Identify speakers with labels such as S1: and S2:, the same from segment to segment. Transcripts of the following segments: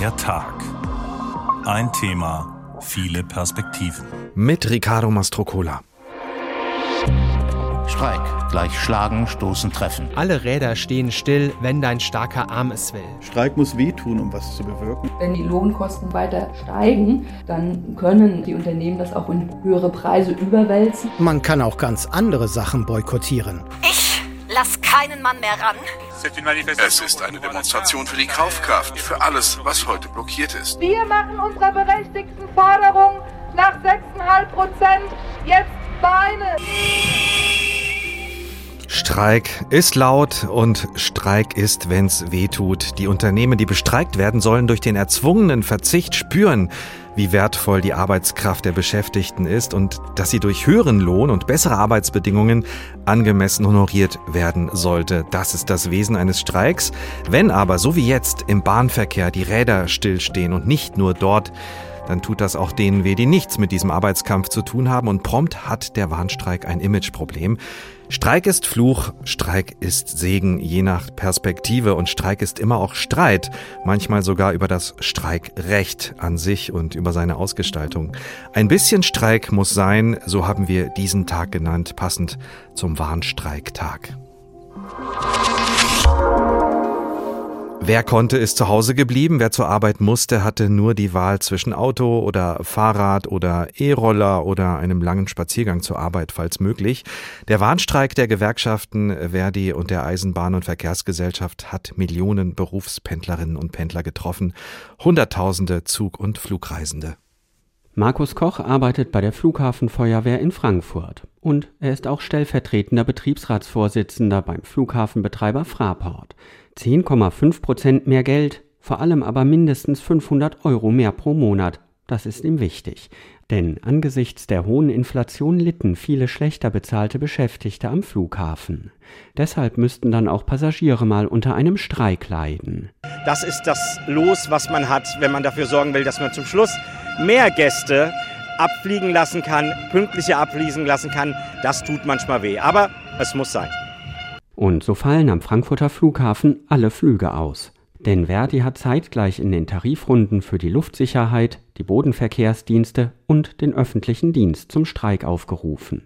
S1: Der Tag. Ein Thema, viele Perspektiven.
S2: Mit Riccardo Mastrocola.
S3: Streik. Gleich schlagen, stoßen, treffen.
S4: Alle Räder stehen still, wenn dein starker Arm es will.
S5: Streik muss wehtun, um was zu bewirken.
S6: Wenn die Lohnkosten weiter steigen, dann können die Unternehmen das auch in höhere Preise überwälzen.
S7: Man kann auch ganz andere Sachen boykottieren.
S8: Ich lass keinen Mann mehr ran.
S9: Es ist eine Demonstration für die Kaufkraft, für alles, was heute blockiert ist.
S10: Wir machen unserer berechtigten Forderung nach 6,5 Prozent jetzt Beine.
S2: Streik ist laut und Streik ist, wenn's weh tut. Die Unternehmen, die bestreikt werden, sollen durch den erzwungenen Verzicht spüren, wie wertvoll die Arbeitskraft der Beschäftigten ist und dass sie durch höheren Lohn und bessere Arbeitsbedingungen angemessen honoriert werden sollte. Das ist das Wesen eines Streiks. Wenn aber, so wie jetzt, im Bahnverkehr die Räder stillstehen und nicht nur dort, dann tut das auch denen weh, die nichts mit diesem Arbeitskampf zu tun haben und prompt hat der Warnstreik ein Imageproblem. Streik ist Fluch, Streik ist Segen, je nach Perspektive und Streik ist immer auch Streit, manchmal sogar über das Streikrecht an sich und über seine Ausgestaltung. Ein bisschen Streik muss sein, so haben wir diesen Tag genannt, passend zum Warnstreiktag. Wer konnte, ist zu Hause geblieben. Wer zur Arbeit musste, hatte nur die Wahl zwischen Auto oder Fahrrad oder E-Roller oder einem langen Spaziergang zur Arbeit, falls möglich. Der Warnstreik der Gewerkschaften Verdi und der Eisenbahn- und Verkehrsgesellschaft hat Millionen Berufspendlerinnen und Pendler getroffen. Hunderttausende Zug- und Flugreisende.
S11: Markus Koch arbeitet bei der Flughafenfeuerwehr in Frankfurt und er ist auch stellvertretender Betriebsratsvorsitzender beim Flughafenbetreiber Fraport. 10,5 Prozent mehr Geld, vor allem aber mindestens 500 Euro mehr pro Monat. Das ist ihm wichtig. Denn angesichts der hohen Inflation litten viele schlechter bezahlte Beschäftigte am Flughafen. Deshalb müssten dann auch Passagiere mal unter einem Streik leiden.
S12: Das ist das Los, was man hat, wenn man dafür sorgen will, dass man zum Schluss mehr Gäste abfliegen lassen kann, pünktlicher abfließen lassen kann. Das tut manchmal weh, aber es muss sein.
S11: Und so fallen am Frankfurter Flughafen alle Flüge aus. Denn Verdi hat zeitgleich in den Tarifrunden für die Luftsicherheit, die Bodenverkehrsdienste und den öffentlichen Dienst zum Streik aufgerufen.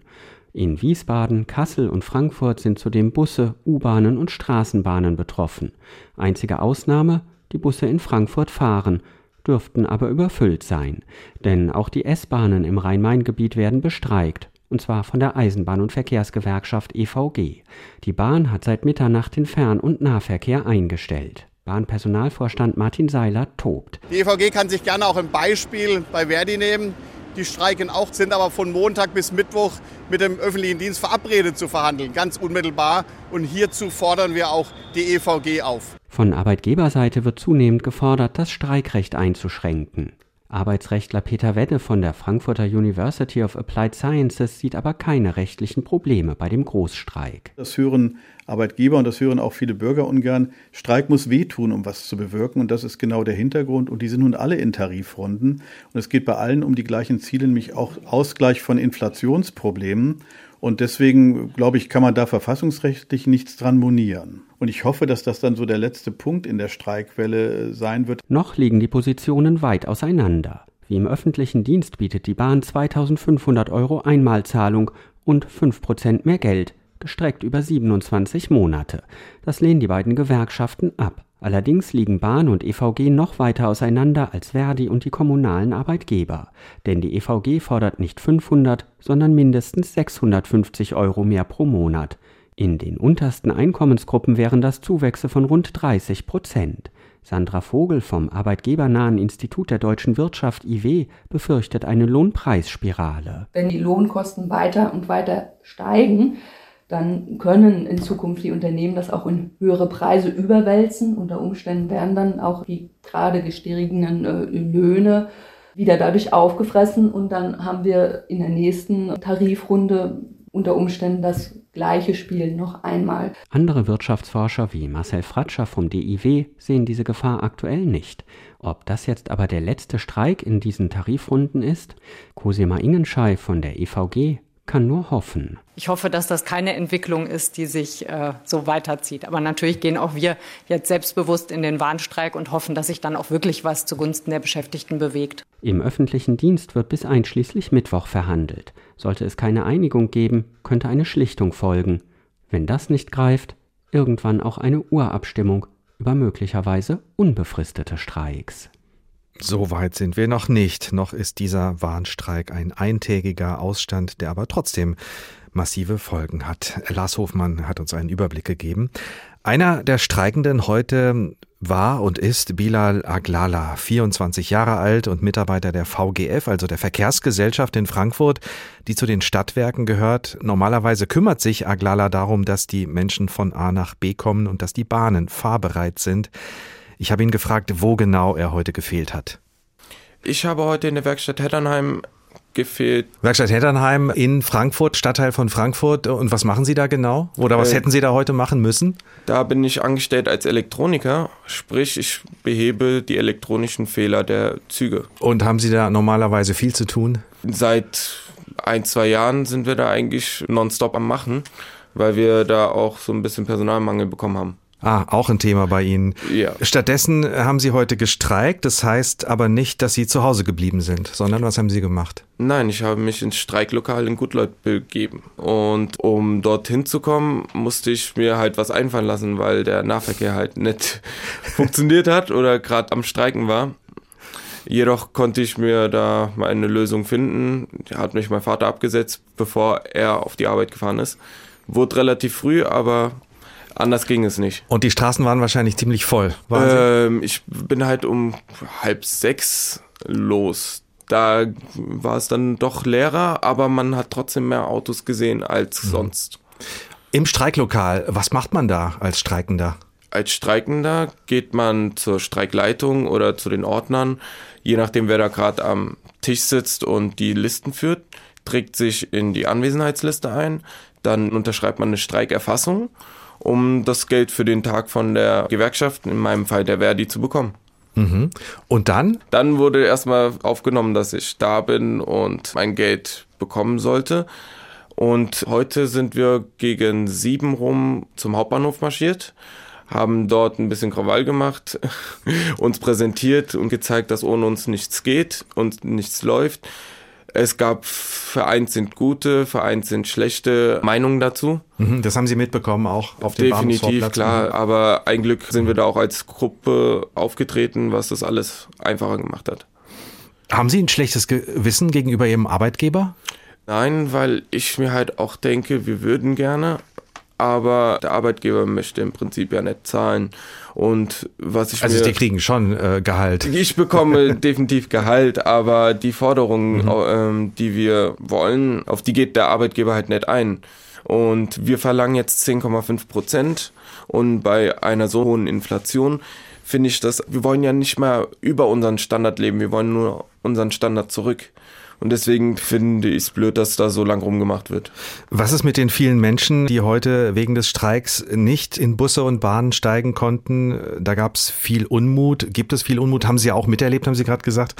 S11: In Wiesbaden, Kassel und Frankfurt sind zudem Busse, U-Bahnen und Straßenbahnen betroffen. Einzige Ausnahme, die Busse in Frankfurt fahren, dürften aber überfüllt sein. Denn auch die S-Bahnen im Rhein-Main-Gebiet werden bestreikt und zwar von der Eisenbahn- und Verkehrsgewerkschaft EVG. Die Bahn hat seit Mitternacht den Fern- und Nahverkehr eingestellt. Bahnpersonalvorstand Martin Seiler tobt.
S13: Die EVG kann sich gerne auch ein Beispiel bei Verdi nehmen. Die streiken auch, sind aber von Montag bis Mittwoch mit dem öffentlichen Dienst verabredet zu verhandeln, ganz unmittelbar. Und hierzu fordern wir auch die EVG auf.
S11: Von Arbeitgeberseite wird zunehmend gefordert, das Streikrecht einzuschränken. Arbeitsrechtler Peter Wedde von der Frankfurter University of Applied Sciences sieht aber keine rechtlichen Probleme bei dem Großstreik.
S5: Das hören Arbeitgeber und das hören auch viele Bürger ungern. Streik muss wehtun, um was zu bewirken. Und das ist genau der Hintergrund. Und die sind nun alle in Tarifrunden. Und es geht bei allen um die gleichen Ziele, nämlich auch Ausgleich von Inflationsproblemen. Und deswegen, glaube ich, kann man da verfassungsrechtlich nichts dran monieren. Und ich hoffe, dass das dann so der letzte Punkt in der Streikwelle sein wird.
S11: Noch liegen die Positionen weit auseinander. Wie im öffentlichen Dienst bietet die Bahn 2500 Euro Einmalzahlung und 5% mehr Geld, gestreckt über 27 Monate. Das lehnen die beiden Gewerkschaften ab. Allerdings liegen Bahn und EVG noch weiter auseinander als Verdi und die kommunalen Arbeitgeber. Denn die EVG fordert nicht 500, sondern mindestens 650 Euro mehr pro Monat. In den untersten Einkommensgruppen wären das Zuwächse von rund 30 Prozent. Sandra Vogel vom Arbeitgebernahen Institut der deutschen Wirtschaft IW befürchtet eine Lohnpreisspirale.
S6: Wenn die Lohnkosten weiter und weiter steigen, dann können in Zukunft die Unternehmen das auch in höhere Preise überwälzen. Unter Umständen werden dann auch die gerade gestiegenen äh, Löhne wieder dadurch aufgefressen und dann haben wir in der nächsten Tarifrunde unter Umständen das gleiche Spiel noch einmal.
S11: Andere Wirtschaftsforscher wie Marcel Fratscher vom DIW sehen diese Gefahr aktuell nicht. Ob das jetzt aber der letzte Streik in diesen Tarifrunden ist? Cosima Ingenschei von der EVG kann nur hoffen.
S14: Ich hoffe, dass das keine Entwicklung ist, die sich äh, so weiterzieht. Aber natürlich gehen auch wir jetzt selbstbewusst in den Warnstreik und hoffen, dass sich dann auch wirklich was zugunsten der Beschäftigten bewegt.
S11: Im öffentlichen Dienst wird bis einschließlich Mittwoch verhandelt. Sollte es keine Einigung geben, könnte eine Schlichtung folgen. Wenn das nicht greift, irgendwann auch eine Urabstimmung über möglicherweise unbefristete Streiks.
S2: So weit sind wir noch nicht. Noch ist dieser Warnstreik ein eintägiger Ausstand, der aber trotzdem massive Folgen hat. Lars Hofmann hat uns einen Überblick gegeben. Einer der Streikenden heute war und ist Bilal Aglala, 24 Jahre alt und Mitarbeiter der VGF, also der Verkehrsgesellschaft in Frankfurt, die zu den Stadtwerken gehört. Normalerweise kümmert sich Aglala darum, dass die Menschen von A nach B kommen und dass die Bahnen fahrbereit sind. Ich habe ihn gefragt, wo genau er heute gefehlt hat.
S15: Ich habe heute in der Werkstatt Heddernheim gefehlt.
S2: Werkstatt Heddernheim in Frankfurt, Stadtteil von Frankfurt. Und was machen Sie da genau? Oder was äh, hätten Sie da heute machen müssen?
S15: Da bin ich angestellt als Elektroniker, sprich ich behebe die elektronischen Fehler der Züge.
S2: Und haben Sie da normalerweise viel zu tun?
S15: Seit ein, zwei Jahren sind wir da eigentlich nonstop am Machen, weil wir da auch so ein bisschen Personalmangel bekommen haben.
S2: Ah, auch ein Thema bei Ihnen.
S15: Ja.
S2: Stattdessen haben Sie heute gestreikt. Das heißt aber nicht, dass Sie zu Hause geblieben sind, sondern was haben Sie gemacht?
S15: Nein, ich habe mich ins Streiklokal in Gutleut begeben. Und um dorthin zu kommen, musste ich mir halt was einfallen lassen, weil der Nahverkehr halt nicht funktioniert hat oder gerade am Streiken war. Jedoch konnte ich mir da mal eine Lösung finden. Da hat mich mein Vater abgesetzt, bevor er auf die Arbeit gefahren ist. Wurde relativ früh, aber Anders ging es nicht.
S2: Und die Straßen waren wahrscheinlich ziemlich voll.
S15: Ähm, ich bin halt um halb sechs los. Da war es dann doch leerer, aber man hat trotzdem mehr Autos gesehen als mhm. sonst.
S2: Im Streiklokal, was macht man da als Streikender?
S15: Als Streikender geht man zur Streikleitung oder zu den Ordnern, je nachdem, wer da gerade am Tisch sitzt und die Listen führt, trägt sich in die Anwesenheitsliste ein, dann unterschreibt man eine Streikerfassung um das Geld für den Tag von der Gewerkschaft, in meinem Fall der Verdi, zu bekommen.
S2: Mhm. Und dann?
S15: Dann wurde erstmal aufgenommen, dass ich da bin und mein Geld bekommen sollte. Und heute sind wir gegen sieben rum zum Hauptbahnhof marschiert, haben dort ein bisschen Krawall gemacht, uns präsentiert und gezeigt, dass ohne uns nichts geht und nichts läuft. Es gab vereinzelt gute, vereinzelt schlechte Meinungen dazu.
S2: Mhm, das haben Sie mitbekommen auch auf dem
S15: Definitiv, klar. Aber ein Glück sind wir da auch als Gruppe aufgetreten, was das alles einfacher gemacht hat.
S2: Haben Sie ein schlechtes Gewissen gegenüber Ihrem Arbeitgeber?
S15: Nein, weil ich mir halt auch denke, wir würden gerne, aber der Arbeitgeber möchte im Prinzip ja nicht zahlen. Und was ich
S2: also
S15: mir,
S2: die kriegen schon äh, Gehalt.
S15: Ich bekomme definitiv Gehalt, aber die Forderungen, mhm. ähm, die wir wollen, auf die geht der Arbeitgeber halt nicht ein. Und wir verlangen jetzt 10,5 Prozent und bei einer so hohen Inflation finde ich das, wir wollen ja nicht mehr über unseren Standard leben, wir wollen nur unseren Standard zurück. Und deswegen finde ich es blöd, dass da so lang rumgemacht wird.
S2: Was ist mit den vielen Menschen, die heute wegen des Streiks nicht in Busse und Bahnen steigen konnten? Da gab es viel Unmut. Gibt es viel Unmut? Haben Sie auch miterlebt, haben Sie gerade gesagt.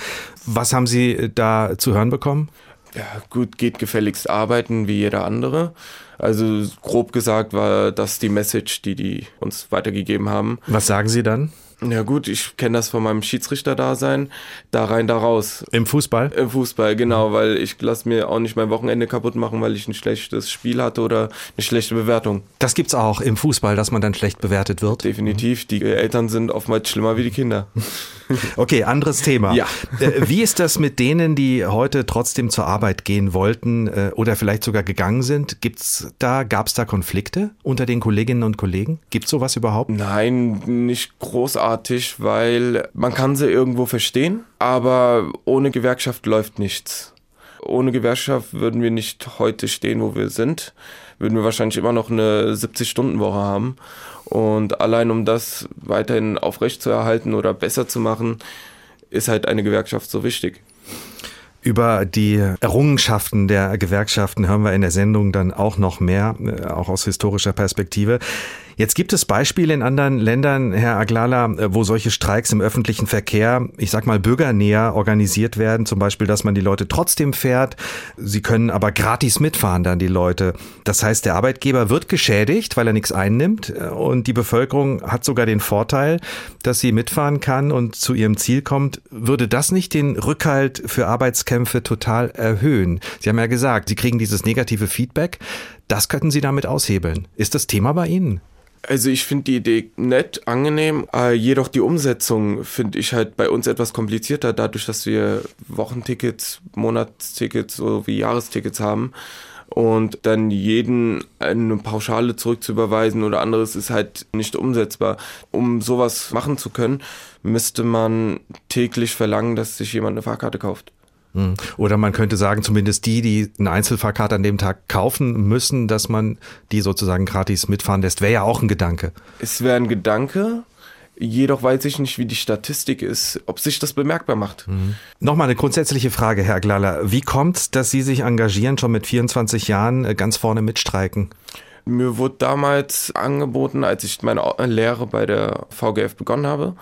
S2: Was haben Sie da zu hören bekommen?
S15: Ja, gut, geht gefälligst arbeiten wie jeder andere. Also grob gesagt war das die Message, die die uns weitergegeben haben.
S2: Was sagen Sie dann?
S15: Ja gut, ich kenne das von meinem Schiedsrichter-Dasein. Da rein, da raus.
S2: Im Fußball?
S15: Im Fußball, genau, weil ich lasse mir auch nicht mein Wochenende kaputt machen, weil ich ein schlechtes Spiel hatte oder eine schlechte Bewertung.
S2: Das gibt's auch im Fußball, dass man dann schlecht bewertet wird?
S15: Definitiv. Die Eltern sind oftmals schlimmer wie die Kinder.
S2: Okay, anderes Thema.
S15: Ja.
S2: Äh, wie ist das mit denen, die heute trotzdem zur Arbeit gehen wollten äh, oder vielleicht sogar gegangen sind? Gibt's da, gab's da Konflikte unter den Kolleginnen und Kollegen? Gibt's sowas überhaupt?
S15: Nein, nicht großartig, weil man kann sie irgendwo verstehen, aber ohne Gewerkschaft läuft nichts. Ohne Gewerkschaft würden wir nicht heute stehen, wo wir sind. Würden wir wahrscheinlich immer noch eine 70-Stunden-Woche haben. Und allein um das weiterhin aufrechtzuerhalten oder besser zu machen, ist halt eine Gewerkschaft so wichtig.
S2: Über die Errungenschaften der Gewerkschaften hören wir in der Sendung dann auch noch mehr, äh, auch aus historischer Perspektive. Jetzt gibt es Beispiele in anderen Ländern, Herr Aglala, äh, wo solche Streiks im öffentlichen Verkehr, ich sag mal bürgernäher organisiert werden. Zum Beispiel, dass man die Leute trotzdem fährt. Sie können aber gratis mitfahren dann die Leute. Das heißt, der Arbeitgeber wird geschädigt, weil er nichts einnimmt. Äh, und die Bevölkerung hat sogar den Vorteil, dass sie mitfahren kann und zu ihrem Ziel kommt. Würde das nicht den Rückhalt für Arbeitskämpfe total erhöhen? Sie haben ja gesagt, Sie kriegen dieses negative Feedback. Das könnten Sie damit aushebeln. Ist das Thema bei Ihnen?
S15: Also ich finde die Idee nett, angenehm, äh, jedoch die Umsetzung finde ich halt bei uns etwas komplizierter, dadurch, dass wir Wochentickets, Monatstickets sowie Jahrestickets haben und dann jeden eine Pauschale zurückzuüberweisen oder anderes ist halt nicht umsetzbar. Um sowas machen zu können, müsste man täglich verlangen, dass sich jemand eine Fahrkarte kauft.
S2: Hm. Oder man könnte sagen, zumindest die, die eine Einzelfahrkarte an dem Tag kaufen müssen, dass man die sozusagen gratis mitfahren lässt, wäre ja auch ein Gedanke.
S15: Es wäre ein Gedanke, Jedoch weiß ich nicht, wie die Statistik ist, ob sich das bemerkbar macht.
S2: Mhm. Nochmal eine grundsätzliche Frage, Herr Glaller. Wie kommt es, dass Sie sich engagieren, schon mit 24 Jahren äh, ganz vorne mitstreiken?
S15: Mir wurde damals angeboten, als ich meine Lehre bei der VGF begonnen habe,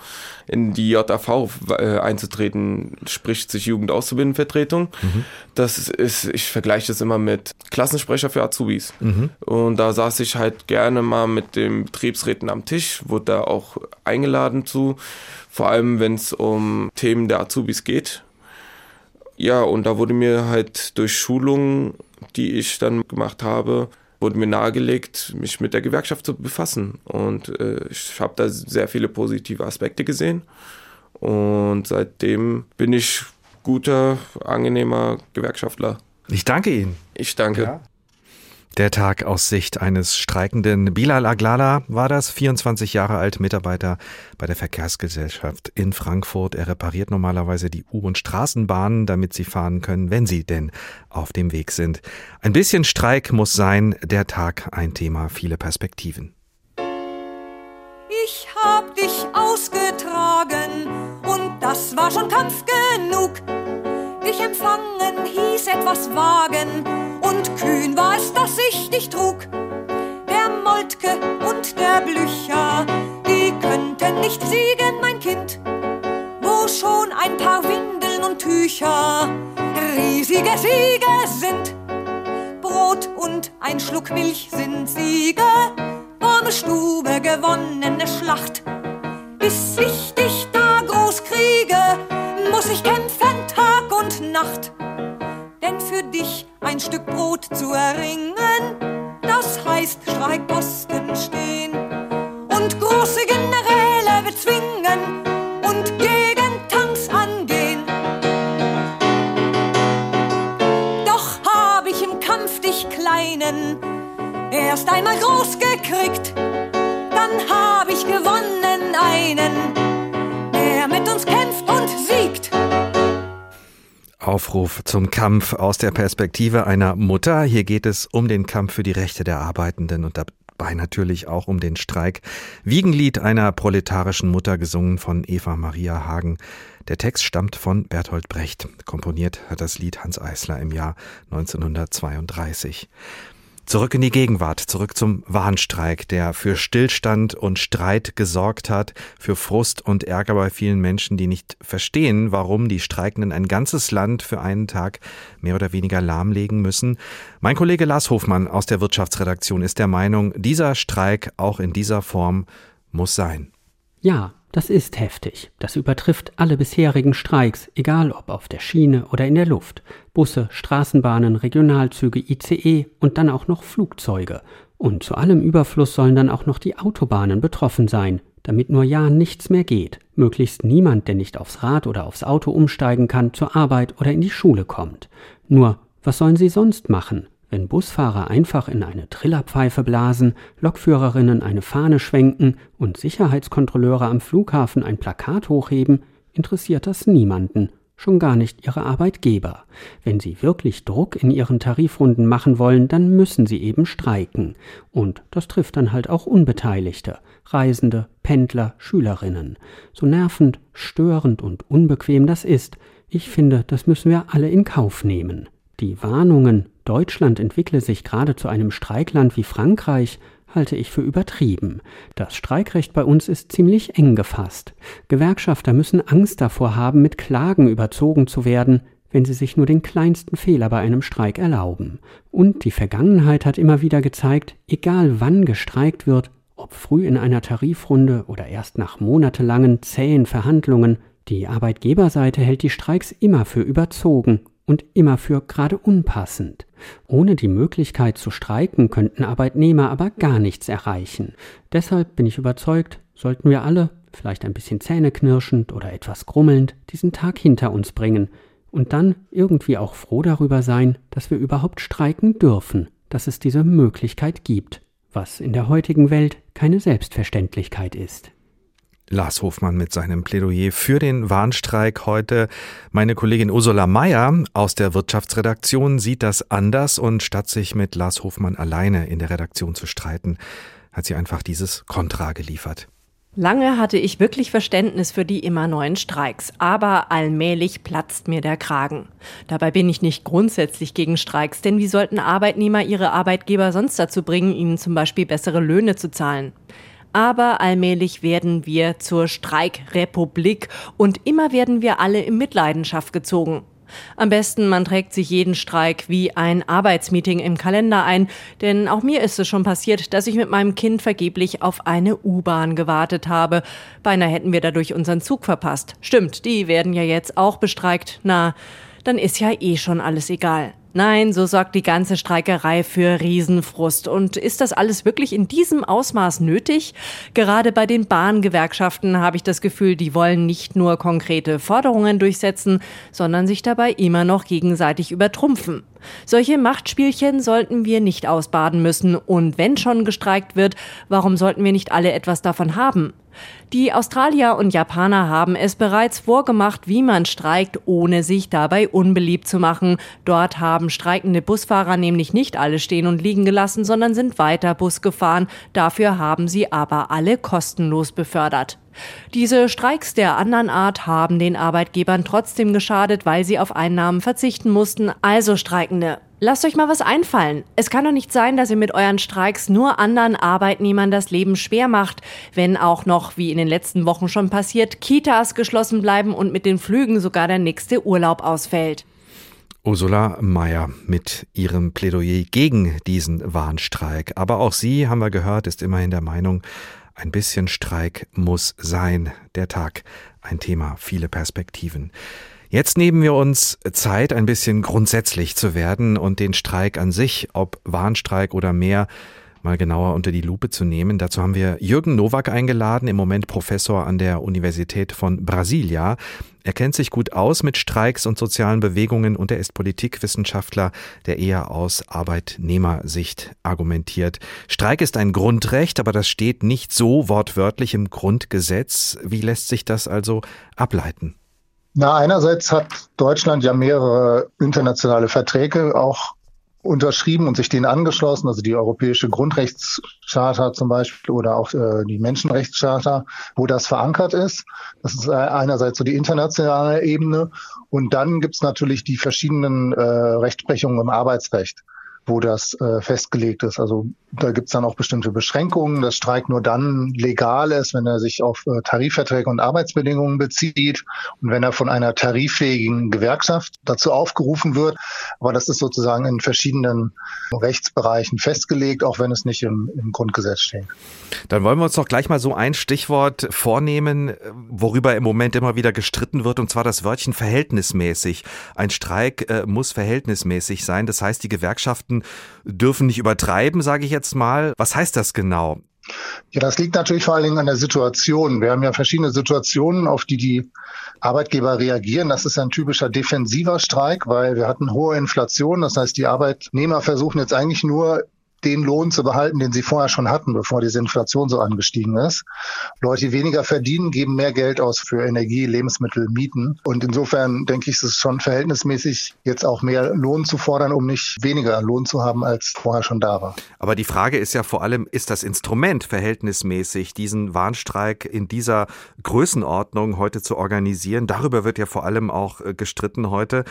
S15: in die JAV äh, einzutreten, spricht sich Jugendauszubildendenvertretung. Mhm. Das ist, ich vergleiche das immer mit Klassensprecher für Azubis. Mhm. Und da saß ich halt gerne mal mit den Betriebsräten am Tisch, wurde da auch eingeladen zu, vor allem wenn es um Themen der Azubis geht. Ja, und da wurde mir halt durch Schulungen, die ich dann gemacht habe, wurde mir nahegelegt, mich mit der Gewerkschaft zu befassen. Und äh, ich habe da sehr viele positive Aspekte gesehen. Und seitdem bin ich guter, angenehmer Gewerkschaftler.
S2: Ich danke Ihnen.
S15: Ich danke. Ja.
S2: Der Tag aus Sicht eines Streikenden. Bilal Aglala war das, 24 Jahre alt, Mitarbeiter bei der Verkehrsgesellschaft in Frankfurt. Er repariert normalerweise die U- und Straßenbahnen, damit sie fahren können, wenn sie denn auf dem Weg sind. Ein bisschen Streik muss sein. Der Tag ein Thema, viele Perspektiven.
S16: Ich hab dich ausgetragen und das war schon Kampf genug. Dich empfangen hieß etwas wagen und kühn war es, dass ich dich trug. Der Moltke und der Blücher, die könnten nicht siegen, mein Kind, wo schon ein paar Windeln und Tücher riesige Siege sind. Brot und ein Schluck Milch sind Siege, warme Stube, gewonnene Schlacht. Bis ich dich da groß kriege, muss ich kämpfen Tag und Nacht. Für dich ein Stück Brot zu erringen, das heißt Streikposten stehen. Und große Generäle bezwingen und gegen Tanks angehen. Doch hab ich im Kampf dich Kleinen erst einmal groß gekriegt,
S2: Aufruf zum Kampf aus der Perspektive einer Mutter. Hier geht es um den Kampf für die Rechte der Arbeitenden und dabei natürlich auch um den Streik. Wiegenlied einer proletarischen Mutter, gesungen von Eva Maria Hagen. Der Text stammt von Bertolt Brecht. Komponiert hat das Lied Hans Eisler im Jahr 1932. Zurück in die Gegenwart, zurück zum Warnstreik, der für Stillstand und Streit gesorgt hat, für Frust und Ärger bei vielen Menschen, die nicht verstehen, warum die Streikenden ein ganzes Land für einen Tag mehr oder weniger lahmlegen müssen. Mein Kollege Lars Hofmann aus der Wirtschaftsredaktion ist der Meinung, dieser Streik auch in dieser Form muss sein.
S11: Ja, das ist heftig. Das übertrifft alle bisherigen Streiks, egal ob auf der Schiene oder in der Luft. Busse, Straßenbahnen, Regionalzüge, ICE und dann auch noch Flugzeuge. Und zu allem Überfluss sollen dann auch noch die Autobahnen betroffen sein, damit nur ja nichts mehr geht. Möglichst niemand, der nicht aufs Rad oder aufs Auto umsteigen kann, zur Arbeit oder in die Schule kommt. Nur, was sollen sie sonst machen? Wenn Busfahrer einfach in eine Trillerpfeife blasen, Lokführerinnen eine Fahne schwenken und Sicherheitskontrolleure am Flughafen ein Plakat hochheben, interessiert das niemanden, schon gar nicht ihre Arbeitgeber. Wenn sie wirklich Druck in ihren Tarifrunden machen wollen, dann müssen sie eben streiken. Und das trifft dann halt auch Unbeteiligte, Reisende, Pendler, Schülerinnen. So nervend, störend und unbequem das ist, ich finde, das müssen wir alle in Kauf nehmen. Die Warnungen, Deutschland entwickle sich gerade zu einem Streikland wie Frankreich, halte ich für übertrieben. Das Streikrecht bei uns ist ziemlich eng gefasst. Gewerkschafter müssen Angst davor haben, mit Klagen überzogen zu werden, wenn sie sich nur den kleinsten Fehler bei einem Streik erlauben. Und die Vergangenheit hat immer wieder gezeigt, egal wann gestreikt wird, ob früh in einer Tarifrunde oder erst nach monatelangen zähen Verhandlungen, die Arbeitgeberseite hält die Streiks immer für überzogen und immer für gerade unpassend. Ohne die Möglichkeit zu streiken könnten Arbeitnehmer aber gar nichts erreichen. Deshalb bin ich überzeugt, sollten wir alle, vielleicht ein bisschen zähneknirschend oder etwas grummelnd, diesen Tag hinter uns bringen und dann irgendwie auch froh darüber sein, dass wir überhaupt streiken dürfen, dass es diese Möglichkeit gibt, was in der heutigen Welt keine Selbstverständlichkeit ist.
S2: Lars Hofmann mit seinem Plädoyer für den Warnstreik heute. Meine Kollegin Ursula Mayer aus der Wirtschaftsredaktion sieht das anders und statt sich mit Lars Hofmann alleine in der Redaktion zu streiten, hat sie einfach dieses Kontra geliefert.
S17: Lange hatte ich wirklich Verständnis für die immer neuen Streiks, aber allmählich platzt mir der Kragen. Dabei bin ich nicht grundsätzlich gegen Streiks, denn wie sollten Arbeitnehmer ihre Arbeitgeber sonst dazu bringen, ihnen zum Beispiel bessere Löhne zu zahlen? Aber allmählich werden wir zur Streikrepublik und immer werden wir alle in Mitleidenschaft gezogen. Am besten, man trägt sich jeden Streik wie ein Arbeitsmeeting im Kalender ein, denn auch mir ist es schon passiert, dass ich mit meinem Kind vergeblich auf eine U-Bahn gewartet habe. Beinahe hätten wir dadurch unseren Zug verpasst. Stimmt, die werden ja jetzt auch bestreikt. Na, dann ist ja eh schon alles egal. Nein, so sorgt die ganze Streikerei für Riesenfrust. Und ist das alles wirklich in diesem Ausmaß nötig? Gerade bei den Bahngewerkschaften habe ich das Gefühl, die wollen nicht nur konkrete Forderungen durchsetzen, sondern sich dabei immer noch gegenseitig übertrumpfen. Solche Machtspielchen sollten wir nicht ausbaden müssen. Und wenn schon gestreikt wird, warum sollten wir nicht alle etwas davon haben? Die Australier und Japaner haben es bereits vorgemacht, wie man streikt, ohne sich dabei unbeliebt zu machen. Dort haben streikende Busfahrer nämlich nicht alle stehen und liegen gelassen, sondern sind weiter Bus gefahren. Dafür haben sie aber alle kostenlos befördert. Diese Streiks der anderen Art haben den Arbeitgebern trotzdem geschadet, weil sie auf Einnahmen verzichten mussten. Also Streikende, lasst euch mal was einfallen. Es kann doch nicht sein, dass ihr mit euren Streiks nur anderen Arbeitnehmern das Leben schwer macht, wenn auch noch, wie in den letzten Wochen schon passiert, Kitas geschlossen bleiben und mit den Flügen sogar der nächste Urlaub ausfällt.
S2: Ursula Mayer mit ihrem Plädoyer gegen diesen Warnstreik. Aber auch sie, haben wir gehört, ist immerhin der Meinung, ein bisschen Streik muss sein. Der Tag, ein Thema, viele Perspektiven. Jetzt nehmen wir uns Zeit, ein bisschen grundsätzlich zu werden und den Streik an sich, ob Warnstreik oder mehr, mal genauer unter die Lupe zu nehmen. Dazu haben wir Jürgen Nowak eingeladen, im Moment Professor an der Universität von Brasilia. Er kennt sich gut aus mit Streiks und sozialen Bewegungen und er ist Politikwissenschaftler, der eher aus Arbeitnehmersicht argumentiert. Streik ist ein Grundrecht, aber das steht nicht so wortwörtlich im Grundgesetz. Wie lässt sich das also ableiten?
S18: Na, einerseits hat Deutschland ja mehrere internationale Verträge auch unterschrieben und sich denen angeschlossen, also die Europäische Grundrechtscharta zum Beispiel oder auch äh, die Menschenrechtscharta, wo das verankert ist. Das ist äh, einerseits so die internationale Ebene und dann gibt's natürlich die verschiedenen äh, Rechtsprechungen im Arbeitsrecht wo das äh, festgelegt ist. Also da gibt's dann auch bestimmte Beschränkungen, dass Streik nur dann legal ist, wenn er sich auf äh, Tarifverträge und Arbeitsbedingungen bezieht und wenn er von einer tariffähigen Gewerkschaft dazu aufgerufen wird. Aber das ist sozusagen in verschiedenen Rechtsbereichen festgelegt, auch wenn es nicht im, im Grundgesetz steht.
S2: Dann wollen wir uns doch gleich mal so ein Stichwort vornehmen, worüber im Moment immer wieder gestritten wird, und zwar das Wörtchen verhältnismäßig. Ein Streik äh, muss verhältnismäßig sein. Das heißt, die Gewerkschaften dürfen nicht übertreiben, sage ich jetzt mal. Was heißt das genau?
S18: Ja, das liegt natürlich vor allen Dingen an der Situation. Wir haben ja verschiedene Situationen, auf die die Arbeitgeber reagieren. Das ist ein typischer defensiver Streik, weil wir hatten hohe Inflation. Das heißt, die Arbeitnehmer versuchen jetzt eigentlich nur den Lohn zu behalten, den sie vorher schon hatten, bevor diese Inflation so angestiegen ist. Leute, die weniger verdienen, geben mehr Geld aus für Energie, Lebensmittel, Mieten. Und insofern denke ich, ist es schon verhältnismäßig, jetzt auch mehr Lohn zu fordern, um nicht weniger Lohn zu haben, als vorher schon da war.
S2: Aber die Frage ist ja vor allem, ist das Instrument verhältnismäßig, diesen Warnstreik in dieser Größenordnung heute zu organisieren? Darüber wird ja vor allem auch äh, gestritten heute.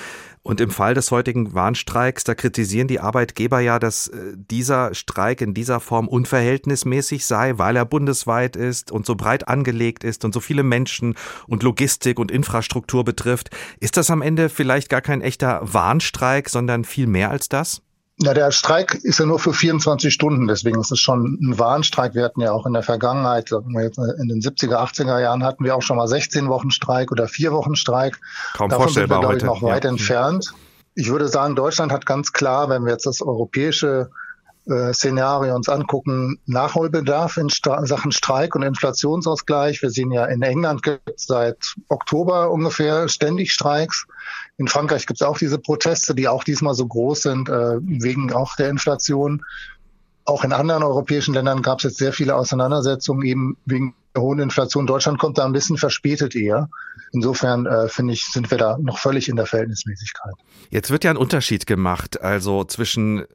S2: Und im Fall des heutigen Warnstreiks, da kritisieren die Arbeitgeber ja, dass äh, dieser dieser Streik in dieser Form unverhältnismäßig sei, weil er bundesweit ist und so breit angelegt ist und so viele Menschen und Logistik und Infrastruktur betrifft. Ist das am Ende vielleicht gar kein echter Warnstreik, sondern viel mehr als das?
S18: Ja, der Streik ist ja nur für 24 Stunden, deswegen ist es schon ein Warnstreik. Wir hatten ja auch in der Vergangenheit, in den 70er, 80er Jahren hatten wir auch schon mal 16 Wochen Streik oder vier Wochen Streik.
S2: Kaum Davon vorstellbar
S18: sind wir,
S2: heute.
S18: Ich, noch weit ja. entfernt. Ich würde sagen, Deutschland hat ganz klar, wenn wir jetzt das europäische äh, Szenario uns angucken, Nachholbedarf in Sta Sachen Streik und Inflationsausgleich. Wir sehen ja in England gibt es seit Oktober ungefähr ständig Streiks. In Frankreich gibt es auch diese Proteste, die auch diesmal so groß sind, äh, wegen auch der Inflation. Auch in anderen europäischen Ländern gab es jetzt sehr viele Auseinandersetzungen eben wegen hohen Inflation. Deutschland kommt da ein bisschen verspätet eher. Insofern äh, finde ich, sind wir da noch völlig in der Verhältnismäßigkeit.
S2: Jetzt wird ja ein Unterschied gemacht, also zwischen äh,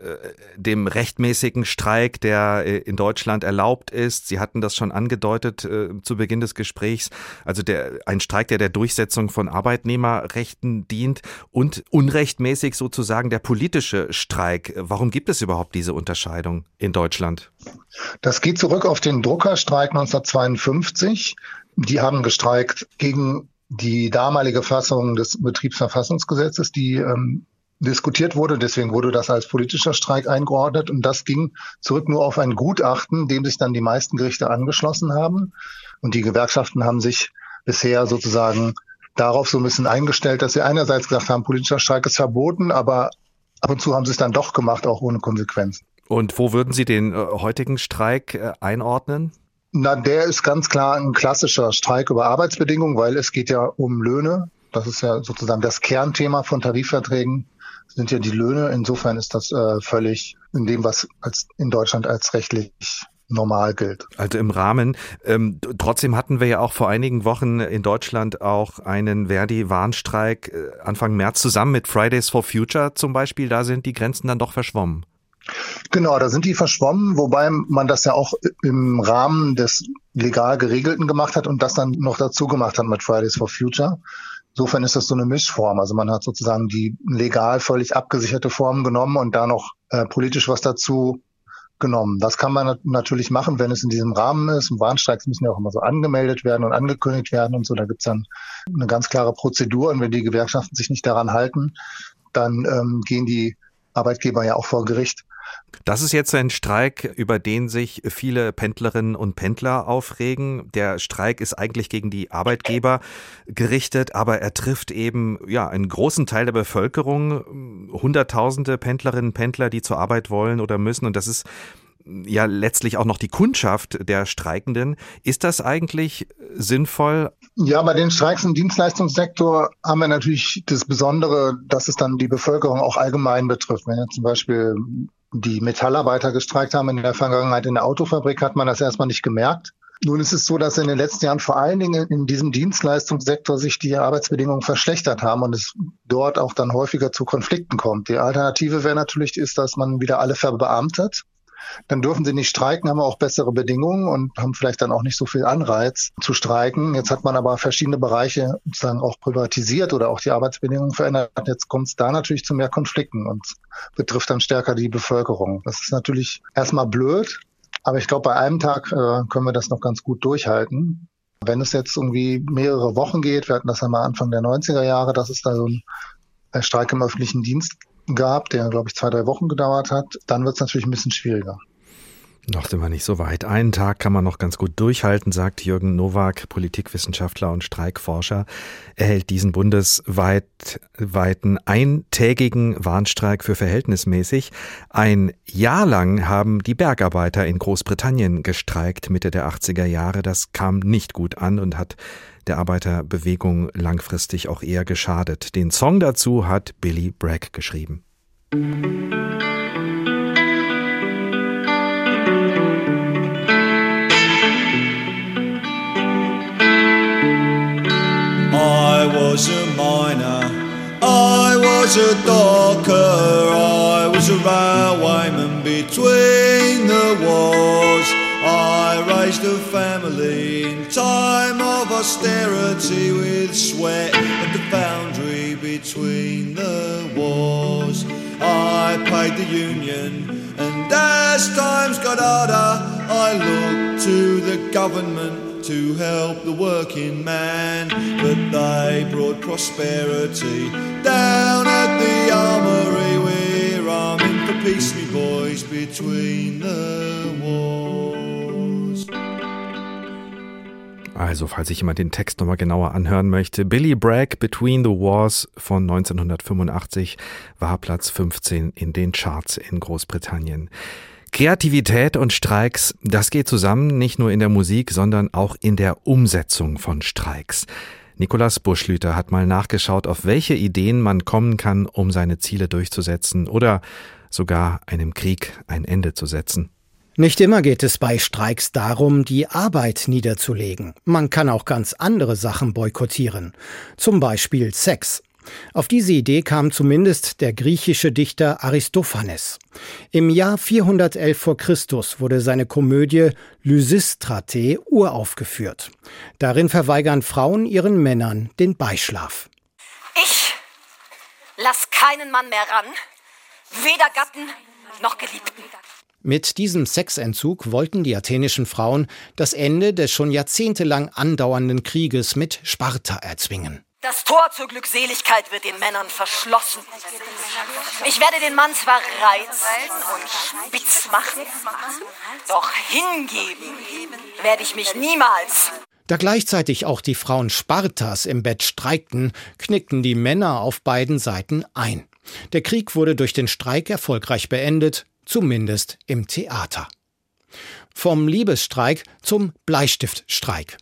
S2: dem rechtmäßigen Streik, der äh, in Deutschland erlaubt ist. Sie hatten das schon angedeutet äh, zu Beginn des Gesprächs. Also der, ein Streik, der der Durchsetzung von Arbeitnehmerrechten dient und unrechtmäßig sozusagen der politische Streik. Warum gibt es überhaupt diese Unterscheidung in Deutschland?
S18: Das geht zurück auf den Druckerstreik 1952. Die haben gestreikt gegen die damalige Fassung des Betriebsverfassungsgesetzes, die ähm, diskutiert wurde. Deswegen wurde das als politischer Streik eingeordnet. Und das ging zurück nur auf ein Gutachten, dem sich dann die meisten Gerichte angeschlossen haben. Und die Gewerkschaften haben sich bisher sozusagen darauf so ein bisschen eingestellt, dass sie einerseits gesagt haben, politischer Streik ist verboten, aber ab und zu haben sie es dann doch gemacht, auch ohne Konsequenzen.
S2: Und wo würden Sie den äh, heutigen Streik äh, einordnen?
S18: Na, der ist ganz klar ein klassischer Streik über Arbeitsbedingungen, weil es geht ja um Löhne. Das ist ja sozusagen das Kernthema von Tarifverträgen, sind ja die Löhne. Insofern ist das äh, völlig in dem, was als in Deutschland als rechtlich normal gilt.
S2: Also im Rahmen. Ähm, trotzdem hatten wir ja auch vor einigen Wochen in Deutschland auch einen Verdi-Warnstreik äh, Anfang März zusammen mit Fridays for Future zum Beispiel. Da sind die Grenzen dann doch verschwommen.
S18: Genau, da sind die verschwommen, wobei man das ja auch im Rahmen des legal geregelten gemacht hat und das dann noch dazu gemacht hat mit Fridays for Future. Insofern ist das so eine Mischform. Also man hat sozusagen die legal völlig abgesicherte Form genommen und da noch äh, politisch was dazu genommen. Das kann man natürlich machen, wenn es in diesem Rahmen ist. Und Warnstreiks müssen ja auch immer so angemeldet werden und angekündigt werden und so. Da gibt's dann eine ganz klare Prozedur. Und wenn die Gewerkschaften sich nicht daran halten, dann ähm, gehen die Arbeitgeber ja auch vor Gericht.
S2: Das ist jetzt ein Streik, über den sich viele Pendlerinnen und Pendler aufregen. Der Streik ist eigentlich gegen die Arbeitgeber gerichtet, aber er trifft eben ja einen großen Teil der Bevölkerung, Hunderttausende Pendlerinnen und Pendler, die zur Arbeit wollen oder müssen. Und das ist ja letztlich auch noch die Kundschaft der Streikenden. Ist das eigentlich sinnvoll?
S18: Ja, bei den Streiks im Dienstleistungssektor haben wir natürlich das Besondere, dass es dann die Bevölkerung auch allgemein betrifft. Wenn jetzt zum Beispiel die Metallarbeiter gestreikt haben in der Vergangenheit in der Autofabrik, hat man das erstmal nicht gemerkt. Nun ist es so, dass in den letzten Jahren vor allen Dingen in diesem Dienstleistungssektor sich die Arbeitsbedingungen verschlechtert haben und es dort auch dann häufiger zu Konflikten kommt. Die Alternative wäre natürlich, ist, dass man wieder alle verbeamtet dann dürfen sie nicht streiken, haben auch bessere Bedingungen und haben vielleicht dann auch nicht so viel Anreiz zu streiken. Jetzt hat man aber verschiedene Bereiche sozusagen auch privatisiert oder auch die Arbeitsbedingungen verändert. Jetzt kommt es da natürlich zu mehr Konflikten und betrifft dann stärker die Bevölkerung. Das ist natürlich erstmal blöd, aber ich glaube, bei einem Tag äh, können wir das noch ganz gut durchhalten. Wenn es jetzt irgendwie mehrere Wochen geht, wir hatten das ja mal Anfang der 90er Jahre, dass es da so ein Streik im öffentlichen Dienst gab, der, glaube ich, zwei, drei Wochen gedauert hat, dann wird es natürlich ein bisschen schwieriger.
S2: Noch sind wir nicht so weit. Einen Tag kann man noch ganz gut durchhalten, sagt Jürgen Nowak, Politikwissenschaftler und Streikforscher. Er hält diesen bundesweiten eintägigen Warnstreik für verhältnismäßig. Ein Jahr lang haben die Bergarbeiter in Großbritannien gestreikt, Mitte der 80er Jahre. Das kam nicht gut an und hat der Arbeiterbewegung langfristig auch eher geschadet. Den Song dazu hat Billy Bragg geschrieben.
S19: I was a miner, I was a docker, I was a railwayman between the wars. I raised a family in time of austerity with sweat at the foundry between the wars. I paid the union, and as times got harder, I looked to the government to help the working man. But they brought prosperity down at the armory. We're arming for peace, me boys, between the wars.
S2: Also, falls sich jemand den Text nochmal genauer anhören möchte, Billy Bragg Between the Wars von 1985 war Platz 15 in den Charts in Großbritannien. Kreativität und Streiks, das geht zusammen, nicht nur in der Musik, sondern auch in der Umsetzung von Streiks. Nikolas Buschlüter hat mal nachgeschaut, auf welche Ideen man kommen kann, um seine Ziele durchzusetzen oder sogar einem Krieg ein Ende zu setzen.
S7: Nicht immer geht es bei Streiks darum, die Arbeit niederzulegen. Man kann auch ganz andere Sachen boykottieren. Zum Beispiel Sex. Auf diese Idee kam zumindest der griechische Dichter Aristophanes. Im Jahr 411 vor Christus wurde seine Komödie Lysistrate uraufgeführt. Darin verweigern Frauen ihren Männern den Beischlaf.
S8: Ich lass keinen Mann mehr ran, weder Gatten noch Geliebten.
S7: Mit diesem Sexentzug wollten die athenischen Frauen das Ende des schon jahrzehntelang andauernden Krieges mit Sparta erzwingen.
S8: Das Tor zur Glückseligkeit wird den Männern verschlossen. Ich werde den Mann zwar reizen und spitz machen, doch hingeben werde ich mich niemals.
S7: Da gleichzeitig auch die Frauen Spartas im Bett streikten, knickten die Männer auf beiden Seiten ein. Der Krieg wurde durch den Streik erfolgreich beendet, zumindest im Theater. Vom Liebesstreik zum Bleistiftstreik.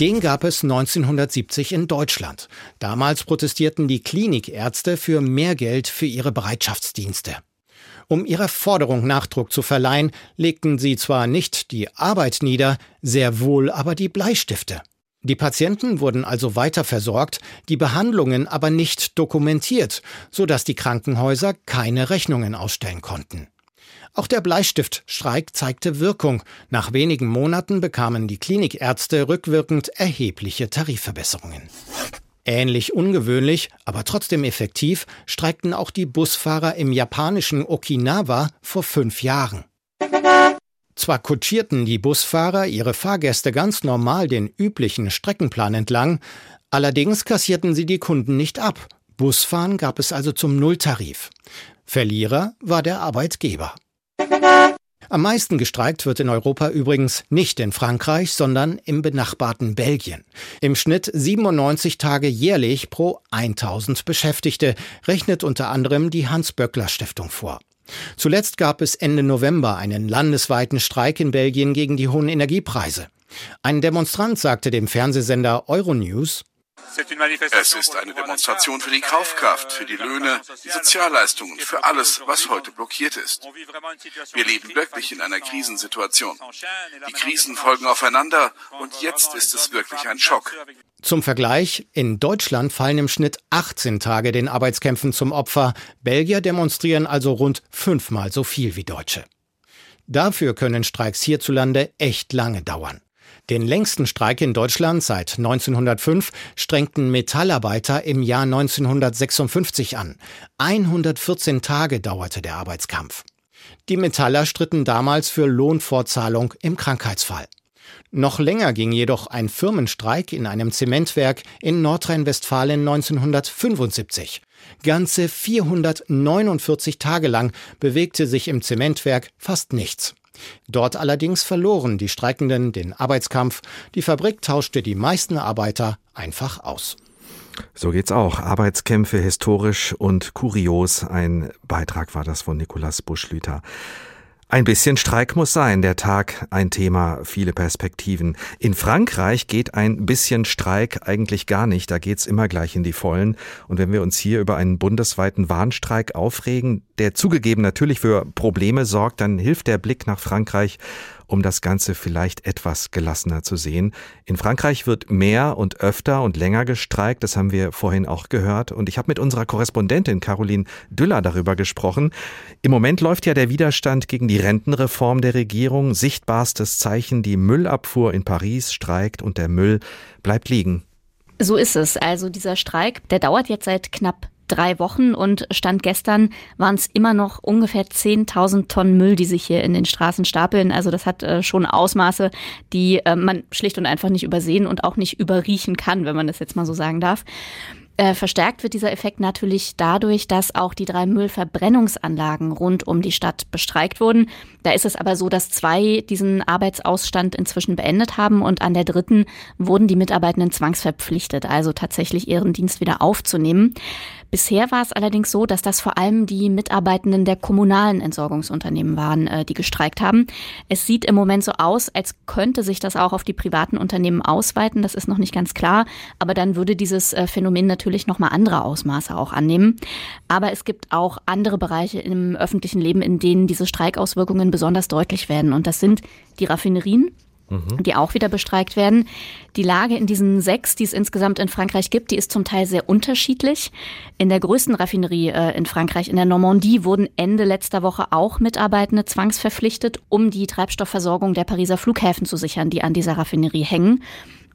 S7: Den gab es 1970 in Deutschland. Damals protestierten die Klinikärzte für mehr Geld für ihre Bereitschaftsdienste. Um ihrer Forderung Nachdruck zu verleihen, legten sie zwar nicht die Arbeit nieder, sehr wohl aber die Bleistifte. Die Patienten wurden also weiter versorgt, die Behandlungen aber nicht dokumentiert, so dass die Krankenhäuser keine Rechnungen ausstellen konnten. Auch der Bleistiftstreik zeigte Wirkung. Nach wenigen Monaten bekamen die Klinikärzte rückwirkend erhebliche Tarifverbesserungen. Ähnlich ungewöhnlich, aber trotzdem effektiv, streikten auch die Busfahrer im japanischen Okinawa vor fünf Jahren. Zwar kutschierten die Busfahrer ihre Fahrgäste ganz normal den üblichen Streckenplan entlang, allerdings kassierten sie die Kunden nicht ab. Busfahren gab es also zum Nulltarif. Verlierer war der Arbeitgeber. Am meisten gestreikt wird in Europa übrigens nicht in Frankreich, sondern im benachbarten Belgien. Im Schnitt 97 Tage jährlich pro 1000 Beschäftigte, rechnet unter anderem die Hans-Böckler-Stiftung vor. Zuletzt gab es Ende November einen landesweiten Streik in Belgien gegen die hohen Energiepreise. Ein Demonstrant sagte dem Fernsehsender Euronews,
S9: es ist eine Demonstration für die Kaufkraft, für die Löhne, die Sozialleistungen, für alles, was heute blockiert ist. Wir leben wirklich in einer Krisensituation. Die Krisen folgen aufeinander und jetzt ist es wirklich ein Schock.
S7: Zum Vergleich, in Deutschland fallen im Schnitt 18 Tage den Arbeitskämpfen zum Opfer. Belgier demonstrieren also rund fünfmal so viel wie Deutsche. Dafür können Streiks hierzulande echt lange dauern. Den längsten Streik in Deutschland seit 1905 strengten Metallarbeiter im Jahr 1956 an. 114 Tage dauerte der Arbeitskampf. Die Metaller stritten damals für Lohnfortzahlung im Krankheitsfall. Noch länger ging jedoch ein Firmenstreik in einem Zementwerk in Nordrhein-Westfalen 1975. Ganze 449 Tage lang bewegte sich im Zementwerk fast nichts. Dort allerdings verloren die Streikenden den Arbeitskampf, die Fabrik tauschte die meisten Arbeiter einfach aus.
S2: So geht's auch. Arbeitskämpfe historisch und kurios. Ein Beitrag war das von Nikolaus Buschlüter. Ein bisschen Streik muss sein, der Tag ein Thema, viele Perspektiven. In Frankreich geht ein bisschen Streik eigentlich gar nicht, da geht's immer gleich in die Vollen. Und wenn wir uns hier über einen bundesweiten Warnstreik aufregen, der zugegeben natürlich für Probleme sorgt, dann hilft der Blick nach Frankreich, um das Ganze vielleicht etwas gelassener zu sehen. In Frankreich wird mehr und öfter und länger gestreikt, das haben wir vorhin auch gehört. Und ich habe mit unserer Korrespondentin Caroline Düller darüber gesprochen. Im Moment läuft ja der Widerstand gegen die Rentenreform der Regierung. Sichtbarstes Zeichen, die Müllabfuhr in Paris streikt und der Müll bleibt liegen.
S20: So ist es. Also dieser Streik, der dauert jetzt seit knapp drei Wochen und Stand gestern waren es immer noch ungefähr 10.000 Tonnen Müll, die sich hier in den Straßen stapeln. Also das hat äh, schon Ausmaße, die äh, man schlicht und einfach nicht übersehen und auch nicht überriechen kann, wenn man das jetzt mal so sagen darf. Äh, verstärkt wird dieser Effekt natürlich dadurch, dass auch die drei Müllverbrennungsanlagen rund um die Stadt bestreikt wurden. Da ist es aber so, dass zwei diesen Arbeitsausstand inzwischen beendet haben und an der dritten wurden die Mitarbeitenden zwangsverpflichtet, also tatsächlich ihren Dienst wieder aufzunehmen. Bisher war es allerdings so, dass das vor allem die Mitarbeitenden der kommunalen Entsorgungsunternehmen waren, äh, die gestreikt haben. Es sieht im Moment so aus, als könnte sich das auch auf die privaten Unternehmen ausweiten. Das ist noch nicht ganz klar, aber dann würde dieses äh, Phänomen natürlich nochmal andere Ausmaße auch annehmen. Aber es gibt auch andere Bereiche im öffentlichen Leben, in denen diese Streikauswirkungen besonders deutlich werden. Und das sind die Raffinerien, mhm. die auch wieder bestreikt werden. Die Lage in diesen sechs, die es insgesamt in Frankreich gibt, die ist zum Teil sehr unterschiedlich. In der größten Raffinerie äh, in Frankreich, in der Normandie, wurden Ende letzter Woche auch Mitarbeitende zwangsverpflichtet, um die Treibstoffversorgung der Pariser Flughäfen zu sichern, die an dieser Raffinerie hängen.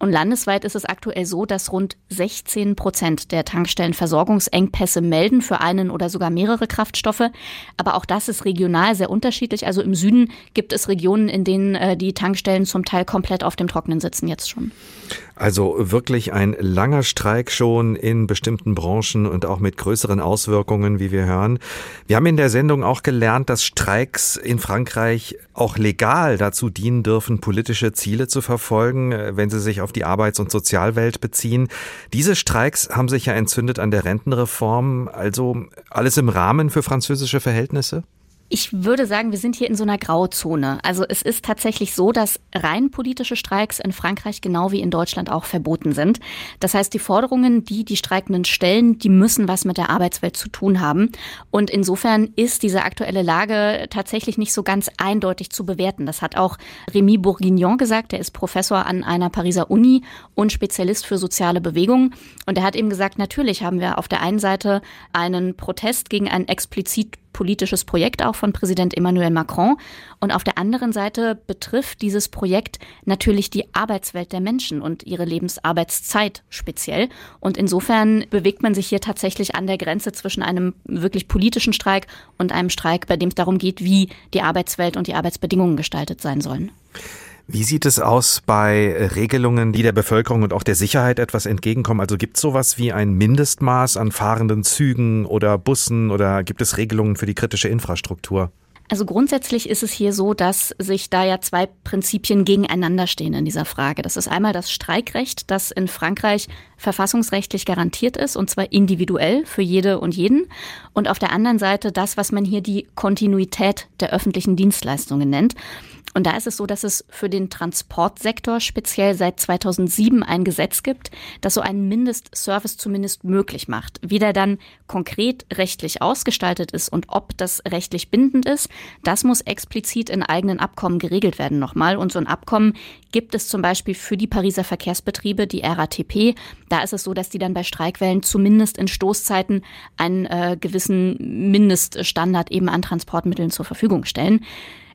S20: Und landesweit ist es aktuell so, dass rund 16 Prozent der Tankstellen Versorgungsengpässe melden für einen oder sogar mehrere Kraftstoffe. Aber auch das ist regional sehr unterschiedlich. Also im Süden gibt es Regionen, in denen äh, die Tankstellen zum Teil komplett auf dem Trocknen sitzen jetzt schon.
S2: Also wirklich ein langer Streik schon in bestimmten Branchen und auch mit größeren Auswirkungen, wie wir hören. Wir haben in der Sendung auch gelernt, dass Streiks in Frankreich auch legal dazu dienen dürfen, politische Ziele zu verfolgen, wenn sie sich auf die Arbeits- und Sozialwelt beziehen. Diese Streiks haben sich ja entzündet an der Rentenreform, also alles im Rahmen für französische Verhältnisse?
S20: Ich würde sagen, wir sind hier in so einer Grauzone. Also es ist tatsächlich so, dass rein politische Streiks in Frankreich genau wie in Deutschland auch verboten sind. Das heißt, die Forderungen, die die Streikenden stellen, die müssen was mit der Arbeitswelt zu tun haben. Und insofern ist diese aktuelle Lage tatsächlich nicht so ganz eindeutig zu bewerten. Das hat auch Rémi Bourguignon gesagt. Der ist Professor an einer Pariser Uni und Spezialist für soziale Bewegungen. Und er hat eben gesagt, natürlich haben wir auf der einen Seite einen Protest gegen ein explizit politisches Projekt auch von Präsident Emmanuel Macron. Und auf der anderen Seite betrifft dieses Projekt natürlich die Arbeitswelt der Menschen und ihre Lebensarbeitszeit speziell. Und insofern bewegt man sich hier tatsächlich an der Grenze zwischen einem wirklich politischen Streik und einem Streik, bei dem es darum geht, wie die Arbeitswelt und die Arbeitsbedingungen gestaltet sein sollen.
S2: Wie sieht es aus bei Regelungen, die der Bevölkerung und auch der Sicherheit etwas entgegenkommen? Also gibt es sowas wie ein Mindestmaß an fahrenden Zügen oder Bussen oder gibt es Regelungen für die kritische Infrastruktur?
S20: Also grundsätzlich ist es hier so, dass sich da ja zwei Prinzipien gegeneinander stehen in dieser Frage. Das ist einmal das Streikrecht, das in Frankreich verfassungsrechtlich garantiert ist, und zwar individuell für jede und jeden. Und auf der anderen Seite das, was man hier die Kontinuität der öffentlichen Dienstleistungen nennt. Und da ist es so, dass es für den Transportsektor speziell seit 2007 ein Gesetz gibt, das so einen Mindestservice zumindest möglich macht. Wie der dann konkret rechtlich ausgestaltet ist und ob das rechtlich bindend ist, das muss explizit in eigenen Abkommen geregelt werden nochmal. Und so ein Abkommen gibt es zum Beispiel für die Pariser Verkehrsbetriebe, die RATP. Da ist es so, dass die dann bei Streikwellen zumindest in Stoßzeiten einen äh, gewissen Mindeststandard eben an Transportmitteln zur Verfügung stellen.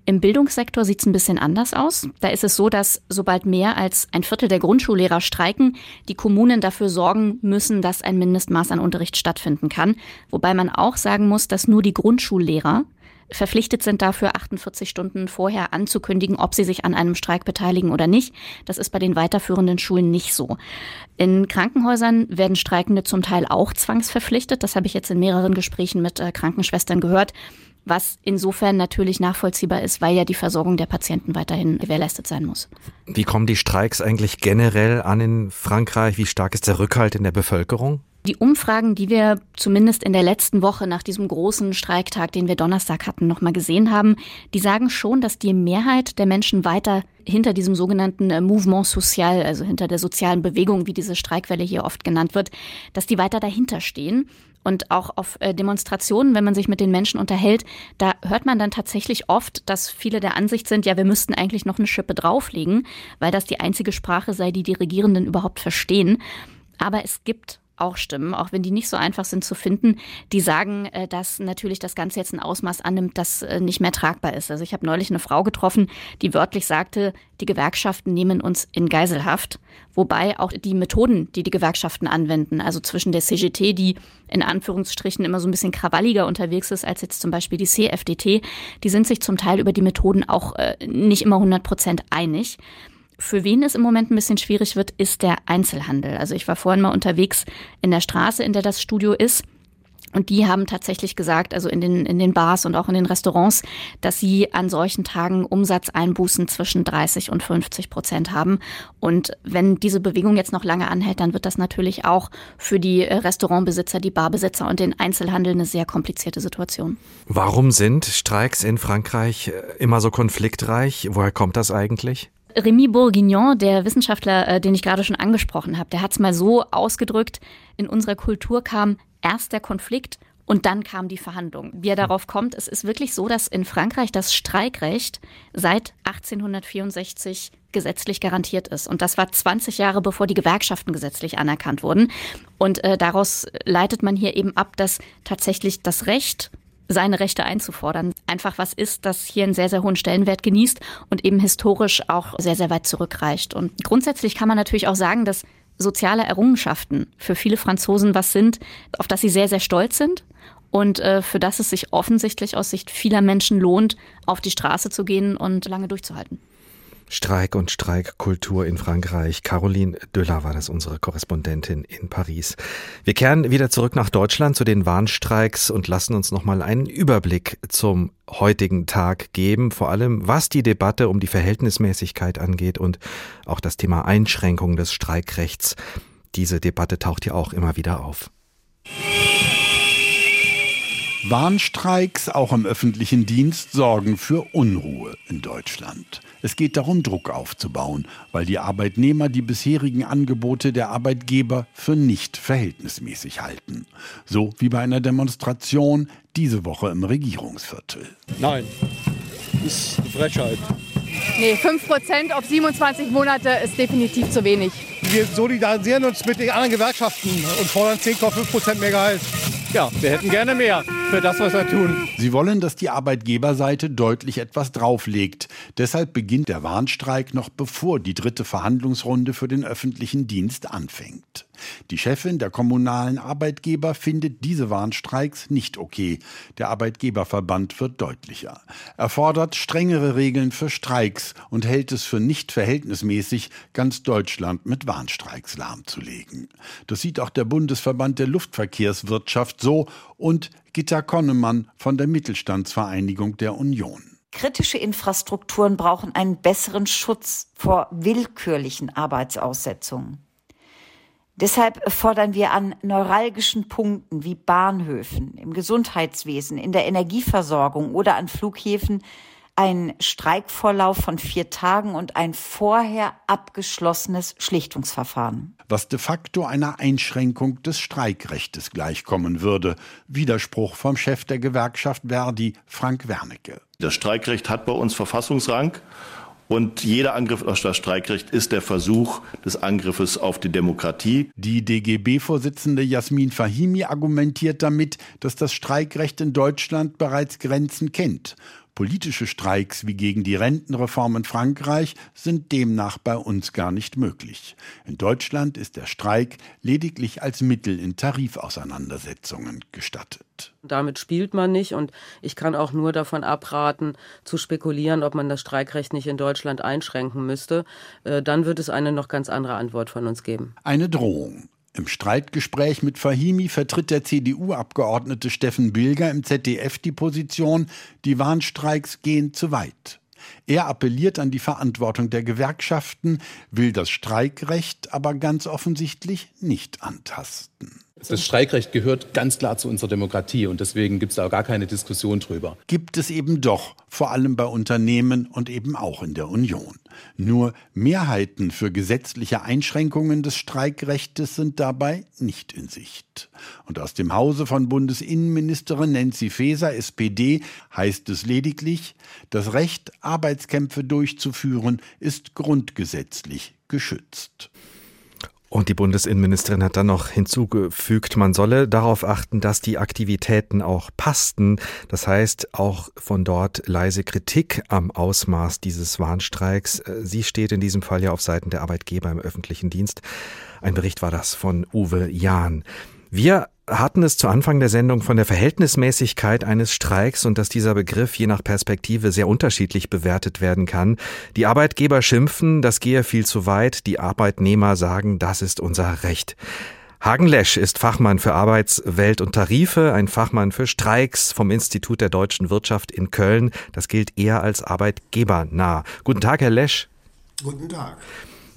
S20: Im Bildungssektor sieht es ein bisschen anders aus. Da ist es so, dass sobald mehr als ein Viertel der Grundschullehrer streiken, die Kommunen dafür sorgen müssen, dass ein Mindestmaß an Unterricht stattfinden kann. Wobei man auch sagen muss, dass nur die Grundschullehrer verpflichtet sind dafür, 48 Stunden vorher anzukündigen, ob sie sich an einem Streik beteiligen oder nicht. Das ist bei den weiterführenden Schulen nicht so. In Krankenhäusern werden Streikende zum Teil auch zwangsverpflichtet. Das habe ich jetzt in mehreren Gesprächen mit äh, Krankenschwestern gehört was insofern natürlich nachvollziehbar ist, weil ja die Versorgung der Patienten weiterhin gewährleistet sein muss.
S2: Wie kommen die Streiks eigentlich generell an in Frankreich? Wie stark ist der Rückhalt in der Bevölkerung?
S20: Die Umfragen, die wir zumindest in der letzten Woche nach diesem großen Streiktag, den wir Donnerstag hatten, nochmal gesehen haben, die sagen schon, dass die Mehrheit der Menschen weiter hinter diesem sogenannten äh, Mouvement Social, also hinter der sozialen Bewegung, wie diese Streikwelle hier oft genannt wird, dass die weiter dahinter stehen Und auch auf äh, Demonstrationen, wenn man sich mit den Menschen unterhält, da hört man dann tatsächlich oft, dass viele der Ansicht sind, ja, wir müssten eigentlich noch eine Schippe drauflegen, weil das die einzige Sprache sei, die die Regierenden überhaupt verstehen. Aber es gibt auch Stimmen, auch wenn die nicht so einfach sind zu finden, die sagen, äh, dass natürlich das Ganze jetzt ein Ausmaß annimmt, das äh, nicht mehr tragbar ist. Also ich habe neulich eine Frau getroffen, die wörtlich sagte, die Gewerkschaften nehmen uns in Geiselhaft, wobei auch die Methoden, die die Gewerkschaften anwenden, also zwischen der CGT, die in Anführungsstrichen immer so ein bisschen krawalliger unterwegs ist als jetzt zum Beispiel die CFDT, die sind sich zum Teil über die Methoden auch äh, nicht immer 100 Prozent einig. Für wen es im Moment ein bisschen schwierig wird, ist der Einzelhandel. Also ich war vorhin mal unterwegs in der Straße, in der das Studio ist. Und die haben tatsächlich gesagt, also in den, in den Bars und auch in den Restaurants, dass sie an solchen Tagen Umsatzeinbußen zwischen 30 und 50 Prozent haben. Und wenn diese Bewegung jetzt noch lange anhält, dann wird das natürlich auch für die Restaurantbesitzer, die Barbesitzer und den Einzelhandel eine sehr komplizierte Situation.
S2: Warum sind Streiks in Frankreich immer so konfliktreich? Woher kommt das eigentlich?
S20: Rémi Bourguignon, der Wissenschaftler, äh, den ich gerade schon angesprochen habe, der hat es mal so ausgedrückt, in unserer Kultur kam erst der Konflikt und dann kam die Verhandlung. Wie er darauf kommt, es ist wirklich so, dass in Frankreich das Streikrecht seit 1864 gesetzlich garantiert ist. Und das war 20 Jahre bevor die Gewerkschaften gesetzlich anerkannt wurden. Und äh, daraus leitet man hier eben ab, dass tatsächlich das Recht seine Rechte einzufordern. Einfach was ist, das hier einen sehr, sehr hohen Stellenwert genießt und eben historisch auch sehr, sehr weit zurückreicht. Und grundsätzlich kann man natürlich auch sagen, dass soziale Errungenschaften für viele Franzosen was sind, auf das sie sehr, sehr stolz sind und äh, für das es sich offensichtlich aus Sicht vieler Menschen lohnt, auf die Straße zu gehen und lange durchzuhalten.
S2: Streik und Streikkultur in Frankreich. Caroline Döller war das unsere Korrespondentin in Paris. Wir kehren wieder zurück nach Deutschland zu den Warnstreiks und lassen uns nochmal einen Überblick zum heutigen Tag geben, vor allem was die Debatte um die Verhältnismäßigkeit angeht und auch das Thema Einschränkung des Streikrechts. Diese Debatte taucht ja auch immer wieder auf.
S21: Warnstreiks auch im öffentlichen Dienst sorgen für Unruhe in Deutschland. Es geht darum, Druck aufzubauen, weil die Arbeitnehmer die bisherigen Angebote der Arbeitgeber für nicht verhältnismäßig halten. So wie bei einer Demonstration diese Woche im Regierungsviertel.
S22: Nein, ist eine Frechheit.
S23: Nee, 5% auf 27 Monate ist definitiv zu wenig.
S22: Wir solidarisieren uns mit den anderen Gewerkschaften und fordern 10,5% mehr Gehalt. Ja, wir hätten gerne mehr für das, was wir tun.
S21: Sie wollen, dass die Arbeitgeberseite deutlich etwas drauflegt. Deshalb beginnt der Warnstreik noch bevor die dritte Verhandlungsrunde für den öffentlichen Dienst anfängt. Die Chefin der kommunalen Arbeitgeber findet diese Warnstreiks nicht okay. Der Arbeitgeberverband wird deutlicher. Er fordert strengere Regeln für Streiks und hält es für nicht verhältnismäßig, ganz Deutschland mit Warnstreiks lahmzulegen. Das sieht auch der Bundesverband der Luftverkehrswirtschaft so und Gitta Konnemann von der Mittelstandsvereinigung der Union.
S24: Kritische Infrastrukturen brauchen einen besseren Schutz vor willkürlichen Arbeitsaussetzungen. Deshalb fordern wir an neuralgischen Punkten wie Bahnhöfen, im Gesundheitswesen, in der Energieversorgung oder an Flughäfen ein Streikvorlauf von vier Tagen und ein vorher abgeschlossenes Schlichtungsverfahren.
S21: Was de facto einer Einschränkung des Streikrechtes gleichkommen würde. Widerspruch vom Chef der Gewerkschaft Verdi, Frank Wernicke.
S25: Das Streikrecht hat bei uns Verfassungsrang. Und jeder Angriff auf das Streikrecht ist der Versuch des Angriffes auf die Demokratie.
S21: Die DGB-Vorsitzende Jasmin Fahimi argumentiert damit, dass das Streikrecht in Deutschland bereits Grenzen kennt Politische Streiks wie gegen die Rentenreform in Frankreich sind demnach bei uns gar nicht möglich. In Deutschland ist der Streik lediglich als Mittel in Tarifauseinandersetzungen gestattet.
S26: Damit spielt man nicht und ich kann auch nur davon abraten, zu spekulieren, ob man das Streikrecht nicht in Deutschland einschränken müsste. Äh, dann wird es eine noch ganz andere Antwort von uns geben.
S21: Eine Drohung. Im Streitgespräch mit Fahimi vertritt der CDU-Abgeordnete Steffen Bilger im ZDF die Position, die Warnstreiks gehen zu weit. Er appelliert an die Verantwortung der Gewerkschaften, will das Streikrecht aber ganz offensichtlich nicht antasten.
S27: Das Streikrecht gehört ganz klar zu unserer Demokratie und deswegen gibt es da gar keine Diskussion drüber.
S21: Gibt es eben doch, vor allem bei Unternehmen und eben auch in der Union. Nur Mehrheiten für gesetzliche Einschränkungen des Streikrechtes sind dabei nicht in Sicht. Und aus dem Hause von Bundesinnenministerin Nancy Faeser, SPD, heißt es lediglich, das Recht, Arbeitskämpfe durchzuführen, ist grundgesetzlich geschützt.
S2: Und die Bundesinnenministerin hat dann noch hinzugefügt, man solle darauf achten, dass die Aktivitäten auch passten. Das heißt, auch von dort leise Kritik am Ausmaß dieses Warnstreiks. Sie steht in diesem Fall ja auf Seiten der Arbeitgeber im öffentlichen Dienst. Ein Bericht war das von Uwe Jahn. Wir hatten es zu Anfang der Sendung von der Verhältnismäßigkeit eines Streiks und dass dieser Begriff je nach Perspektive sehr unterschiedlich bewertet werden kann. Die Arbeitgeber schimpfen, das gehe viel zu weit, die Arbeitnehmer sagen, das ist unser Recht. Hagen Lesch ist Fachmann für Arbeitswelt und Tarife, ein Fachmann für Streiks vom Institut der deutschen Wirtschaft in Köln. Das gilt eher als arbeitgebernah. Guten Tag, Herr Lesch.
S28: Guten Tag.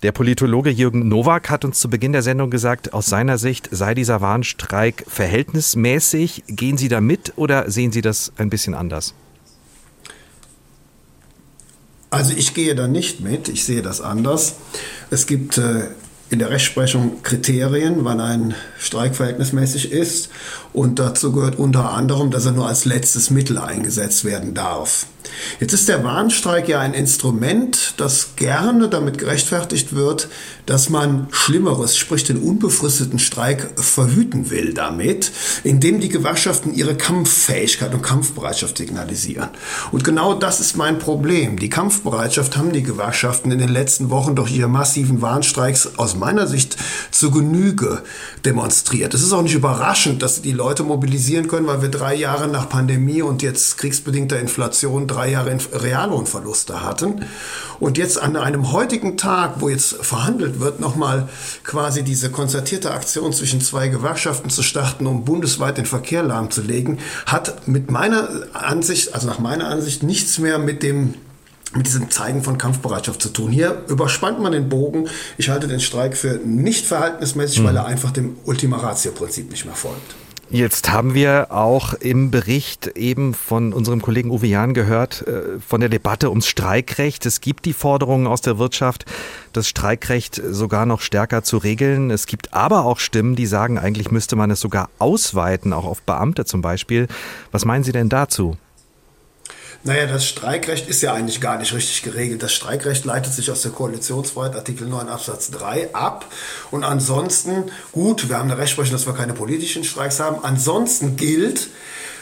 S2: Der Politologe Jürgen Nowak hat uns zu Beginn der Sendung gesagt, aus seiner Sicht sei dieser Warnstreik verhältnismäßig. Gehen Sie da mit oder sehen Sie das ein bisschen anders?
S28: Also ich gehe da nicht mit, ich sehe das anders. Es gibt äh, in der Rechtsprechung Kriterien, wann ein Streik verhältnismäßig ist. Und dazu gehört unter anderem, dass er nur als letztes Mittel eingesetzt werden darf. Jetzt ist der Warnstreik ja ein Instrument, das gerne damit gerechtfertigt wird, dass man Schlimmeres, sprich den unbefristeten Streik, verhüten will damit, indem die Gewerkschaften ihre Kampffähigkeit und Kampfbereitschaft signalisieren. Und genau das ist mein Problem. Die Kampfbereitschaft haben die Gewerkschaften in den letzten Wochen durch ihre massiven Warnstreiks aus meiner Sicht zu Genüge demonstriert. Es ist auch nicht überraschend, dass die Leute mobilisieren können, weil wir drei Jahre nach Pandemie und jetzt kriegsbedingter Inflation drei Jahre Reallohnverluste hatten. Und jetzt an einem heutigen Tag, wo jetzt verhandelt wird, nochmal quasi diese konzertierte Aktion zwischen zwei Gewerkschaften zu starten, um bundesweit den Verkehr lahmzulegen, hat mit meiner Ansicht, also nach meiner Ansicht, nichts mehr mit dem mit diesem Zeigen von Kampfbereitschaft zu tun. Hier überspannt man den Bogen. Ich halte den Streik für nicht verhältnismäßig, mhm. weil er einfach dem Ultima Ratio-Prinzip nicht mehr folgt.
S2: Jetzt haben wir auch im Bericht eben von unserem Kollegen Uwe Jahn gehört, äh, von der Debatte ums Streikrecht. Es gibt die Forderungen aus der Wirtschaft, das Streikrecht sogar noch stärker zu regeln. Es gibt aber auch Stimmen, die sagen, eigentlich müsste man es sogar ausweiten, auch auf Beamte zum Beispiel. Was meinen Sie denn dazu?
S28: Naja, das Streikrecht ist ja eigentlich gar nicht richtig geregelt. Das Streikrecht leitet sich aus der Koalitionsfreiheit Artikel 9 Absatz 3 ab. Und ansonsten, gut, wir haben eine Rechtsprechung, dass wir keine politischen Streiks haben. Ansonsten gilt,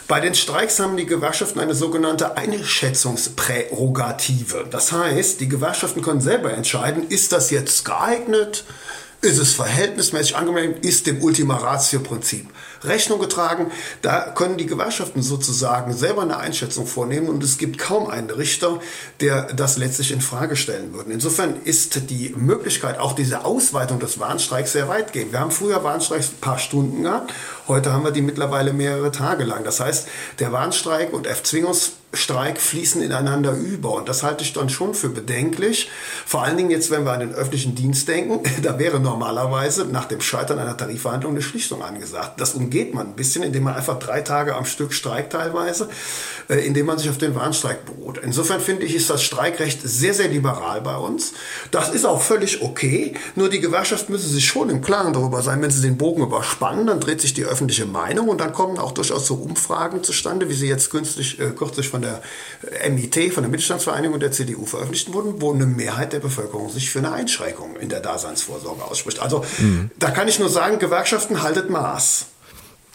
S28: bei den Streiks haben die Gewerkschaften eine sogenannte Einschätzungsprärogative. Das heißt, die Gewerkschaften können selber entscheiden, ist das jetzt geeignet, ist es verhältnismäßig angemessen, ist dem Ultima Ratio-Prinzip Rechnung getragen. Da können die Gewerkschaften sozusagen selber eine Einschätzung vornehmen und es gibt kaum einen Richter, der das letztlich in Frage stellen würde. Insofern ist die Möglichkeit, auch diese Ausweitung des Warnstreiks sehr weitgehend. Wir haben früher Warnstreiks ein paar Stunden gehabt, heute haben wir die mittlerweile mehrere Tage lang. Das heißt, der Warnstreik und Erzwingungs Streik fließen ineinander über. Und das halte ich dann schon für bedenklich. Vor allen Dingen jetzt, wenn wir an den öffentlichen Dienst denken, da wäre normalerweise nach dem Scheitern einer Tarifverhandlung eine Schlichtung angesagt. Das umgeht man ein bisschen, indem man einfach drei Tage am Stück streikt teilweise, äh, indem man sich auf den Warnstreik beruht. Insofern finde ich, ist das Streikrecht sehr, sehr liberal bei uns. Das ist auch völlig okay. Nur die Gewerkschaft müsse sich schon im Klaren darüber sein, wenn sie den Bogen überspannen, dann dreht sich die öffentliche Meinung und dann kommen auch durchaus so Umfragen zustande, wie sie jetzt kürzlich, äh, kürzlich von der MIT, von der Mittelstandsvereinigung der CDU veröffentlicht wurden, wo eine Mehrheit der Bevölkerung sich für eine Einschränkung in der Daseinsvorsorge ausspricht. Also mhm. da kann ich nur sagen, Gewerkschaften haltet Maß.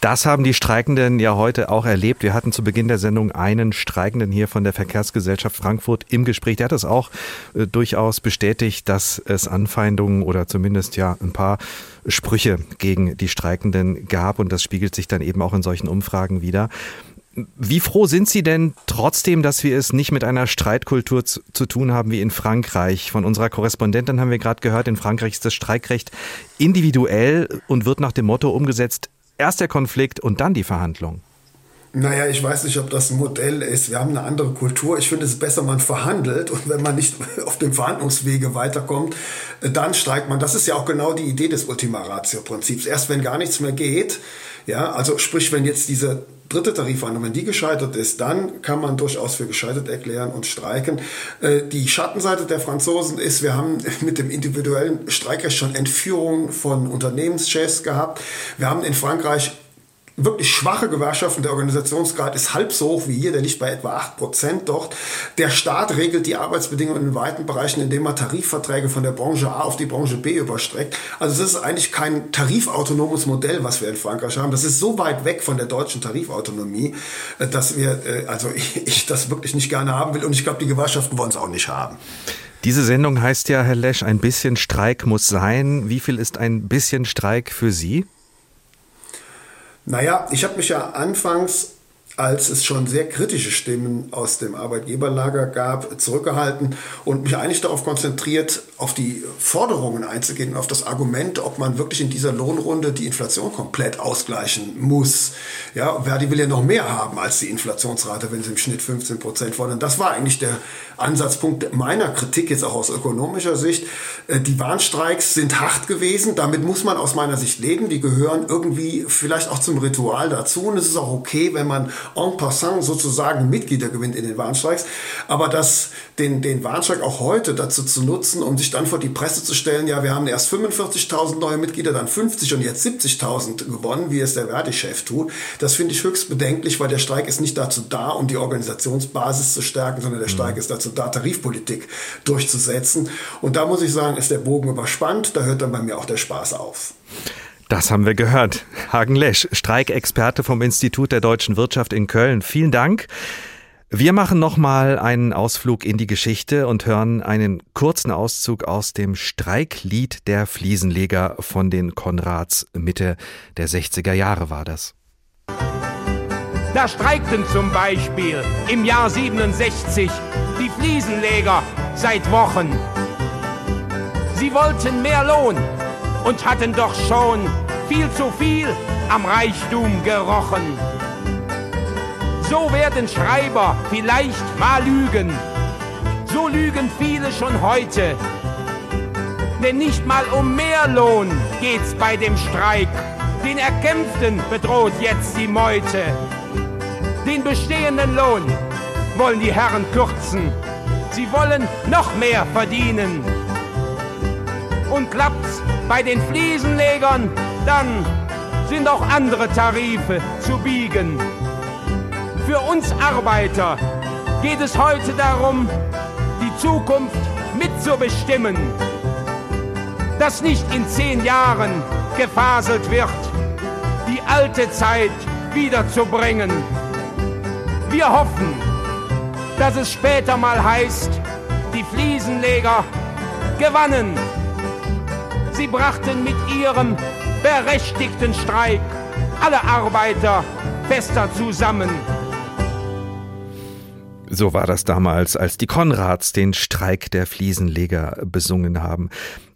S2: Das haben die Streikenden ja heute auch erlebt. Wir hatten zu Beginn der Sendung einen Streikenden hier von der Verkehrsgesellschaft Frankfurt im Gespräch. Der hat es auch äh, durchaus bestätigt, dass es Anfeindungen oder zumindest ja ein paar Sprüche gegen die Streikenden gab und das spiegelt sich dann eben auch in solchen Umfragen wieder. Wie froh sind Sie denn trotzdem, dass wir es nicht mit einer Streitkultur zu, zu, tun haben wie in Frankreich? Von unserer Korrespondentin haben wir gerade gehört, in Frankreich ist das Streikrecht individuell und wird nach dem Motto umgesetzt, erst der Konflikt und dann die Verhandlung.
S28: Naja, ich weiß nicht, ob das ein Modell ist. Wir haben eine andere Kultur. Ich finde es besser, man verhandelt und wenn man nicht auf dem Verhandlungswege weiterkommt, dann streikt man. Das ist ja auch genau die Idee des Ultima Ratio-Prinzips. Erst wenn gar nichts mehr geht, Ja, also sprich, wenn jetzt diese dritte Tarifverhandlung, wenn die gescheitert ist, dann kann man durchaus für gescheitert erklären und streiken. Äh, die Schattenseite der Franzosen ist, wir haben mit dem individuellen Streikrecht schon Entführungen von Unternehmenschefs gehabt. Wir haben in Frankreich wirklich schwache Gewerkschaften. Der Organisationsgrad ist halb so hoch wie hier, der liegt bei etwa 8 Prozent dort. Der Staat regelt die Arbeitsbedingungen in weiten Bereichen, indem er Tarifverträge von der Branche A auf die Branche B überstreckt. Also das ist eigentlich kein tarifautonomes Modell, was wir in Frankreich haben. Das ist so weit weg von der deutschen Tarifautonomie, äh, dass wir, äh, also ich, ich das wirklich nicht gerne haben will und ich glaube, die Gewerkschaften wollen es auch nicht haben.
S2: Diese Sendung heißt ja, Herr Lesch, ein bisschen Streik muss sein. Wie viel ist ein bisschen Streik für Sie?
S28: Naja, ich habe mich ja anfangs als es schon sehr kritische Stimmen aus dem Arbeitgeberlager gab, zurückgehalten und mich eigentlich darauf konzentriert, auf die Forderungen einzugehen, auf das Argument, ob man wirklich in dieser Lohnrunde die Inflation komplett ausgleichen muss. Ja, Verdi will ja noch mehr haben als die Inflationsrate, wenn sie im Schnitt 15 Prozent fordern. Das war eigentlich der Ansatzpunkt meiner Kritik jetzt auch aus ökonomischer Sicht. Äh, die Warnstreiks sind hart gewesen. Damit muss man aus meiner Sicht leben. Die gehören irgendwie vielleicht auch zum Ritual dazu. Und es ist auch okay, wenn man en passant sozusagen Mitglieder gewinnt in den Warnstreiks. Aber das, den, den Warnstreik auch heute dazu zu nutzen, um sich dann vor die Presse zu stellen, ja, wir haben erst 45.000 neue Mitglieder, dann 50 und jetzt 70.000 gewonnen, wie es der Verdi-Chef tut, das finde ich höchst bedenklich, weil der Streik ist nicht dazu da, um die Organisationsbasis zu stärken, sondern der Streik mhm. ist dazu da, Tarifpolitik durchzusetzen. Und da muss ich sagen, ist der Bogen überspannt, da hört dann bei mir auch der Spaß auf.
S2: Das haben wir gehört. Hagen Lesch, Streikexperte vom Institut der deutschen Wirtschaft in Köln. Vielen Dank. Wir machen nochmal einen Ausflug in die Geschichte und hören einen kurzen Auszug aus dem Streiklied der Fliesenleger von den Konrads. Mitte der 60er Jahre war das.
S29: Da streikten zum Beispiel im Jahr 67 die Fliesenleger seit Wochen. Sie wollten mehr Lohn und hatten doch schon viel zu viel am Reichtum gerochen. So werden Schreiber vielleicht mal lügen. So lügen viele schon heute. Denn nicht mal um mehr Lohn geht's bei dem Streik. Den Erkämpften bedroht jetzt die Meute. Den bestehenden Lohn wollen die Herren kürzen. Sie wollen noch mehr verdienen. Und klappt's bei den Fliesenlegern dann sind auch andere Tarife zu biegen. Für uns Arbeiter geht es heute darum, die Zukunft mitzubestimmen. Dass nicht in zehn Jahren gefaselt wird, die alte Zeit wiederzubringen. Wir hoffen, dass es später mal heißt, die Fliesenleger gewannen. Sie brachten mit ihrem berechtigten Streik alle Arbeiter fester zusammen.
S2: So war das damals, als die Konrads den Streik der Fliesenleger besungen haben.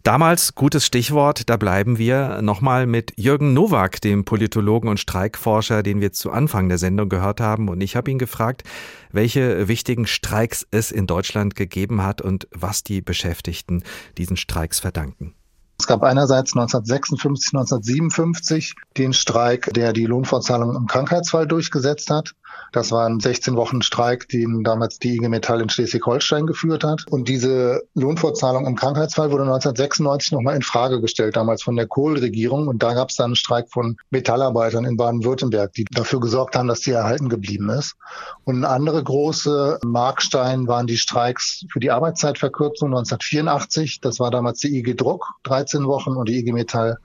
S2: Damals, gutes Stichwort, da bleiben wir nochmal mit Jürgen Nowak, dem Politologen und Streikforscher, den wir zu Anfang der Sendung gehört haben. Und ich habe ihn gefragt, welche wichtigen Streiks es in Deutschland gegeben hat und was die Beschäftigten diesen Streiks verdanken.
S18: Es gab einerseits 1956, 1957 den Streik, der die Lohnfortzahlung im Krankheitsfall durchgesetzt hat. Das war ein 16 Wochen Streik, den damals die IG Metall in Schleswig-Holstein geführt hat. Und diese Lohnfortzahlung im Krankheitsfall wurde 1996 nochmal in Frage gestellt, damals von der Kohl-Regierung. Und da gab es dann einen Streik von Metallarbeitern in Baden-Württemberg, die dafür gesorgt haben, dass sie erhalten geblieben ist. Und ein andere große Markstein waren die Streiks für die Arbeitszeitverkürzung 1984. Das war damals die IG Druck, 13 Wochen, und die IG Metall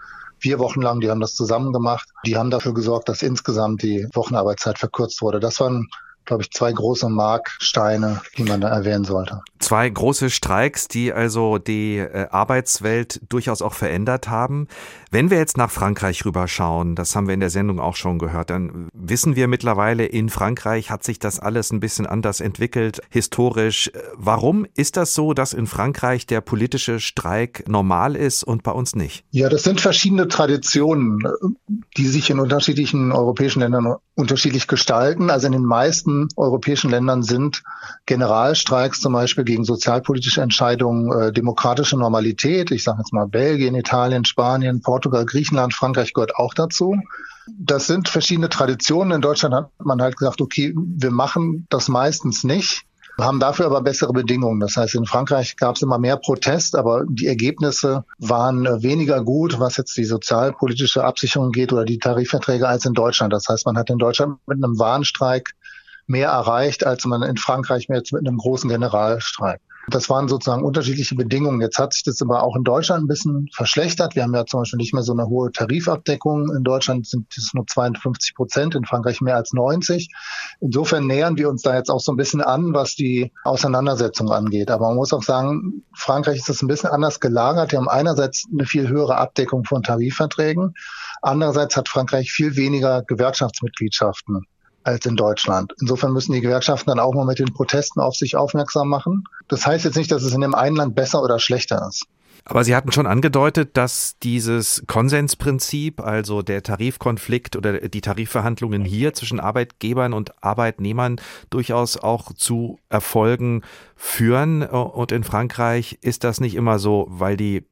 S18: vier Wochen lang, die haben das zusammen gemacht. Die haben dafür gesorgt, dass insgesamt die Wochenarbeitszeit verkürzt wurde. Das waren glaube ich, zwei große Marksteine, die man da erwähnen sollte.
S2: Zwei große Streiks, die also die äh, Arbeitswelt durchaus auch verändert haben. Wenn wir jetzt nach Frankreich rüberschauen, das haben wir in der Sendung auch schon gehört, dann wissen wir mittlerweile, in Frankreich hat sich das alles ein bisschen anders entwickelt, historisch. Warum ist das so, dass in Frankreich der politische Streik normal ist und bei uns nicht?
S18: Ja, das sind verschiedene Traditionen, die sich in unterschiedlichen europäischen Ländern unterschiedlich gestalten. Also in den meisten europäischen Ländern sind Generalstreiks zum Beispiel gegen sozialpolitische Entscheidungen äh, demokratische Normalität. Ich sage jetzt mal Belgien, Italien, Spanien, Portugal, Griechenland, Frankreich gehört auch dazu. Das sind verschiedene Traditionen. In Deutschland hat man halt gesagt, okay, wir machen das meistens nicht haben dafür aber bessere Bedingungen. Das heißt, in Frankreich gab es immer mehr Protest, aber die Ergebnisse waren äh, weniger gut, was jetzt die sozialpolitische Absicherung geht oder die Tarifverträge als in Deutschland. Das heißt, man hat in Deutschland mit einem Warnstreik mehr erreicht, als man in Frankreich mit einem großen Generalstreik. Das waren sozusagen unterschiedliche Bedingungen. Jetzt hat sich das aber auch in Deutschland ein bisschen verschlechtert. Wir haben ja zum Beispiel nicht mehr so eine hohe Tarifabdeckung. In Deutschland sind es nur 52 Prozent, in Frankreich mehr als 90. Insofern nähern wir uns da jetzt auch so ein bisschen an, was die Auseinandersetzung angeht. Aber man muss auch sagen, Frankreich ist das ein bisschen anders gelagert. Wir haben einerseits eine viel höhere Abdeckung von Tarifverträgen. Andererseits hat Frankreich viel weniger Gewerkschaftsmitgliedschaften als in Deutschland. Insofern müssen die Gewerkschaften dann auch mal mit den Protesten auf sich aufmerksam machen. Das heißt jetzt nicht, dass es in dem einen Land besser oder schlechter ist.
S2: Aber Sie hatten schon angedeutet, dass dieses Konsensprinzip, also der Tarifkonflikt oder die Tarifverhandlungen hier zwischen Arbeitgebern und Arbeitnehmern durchaus auch zu Erfolgen führen. Und in Frankreich ist das nicht immer so, weil die,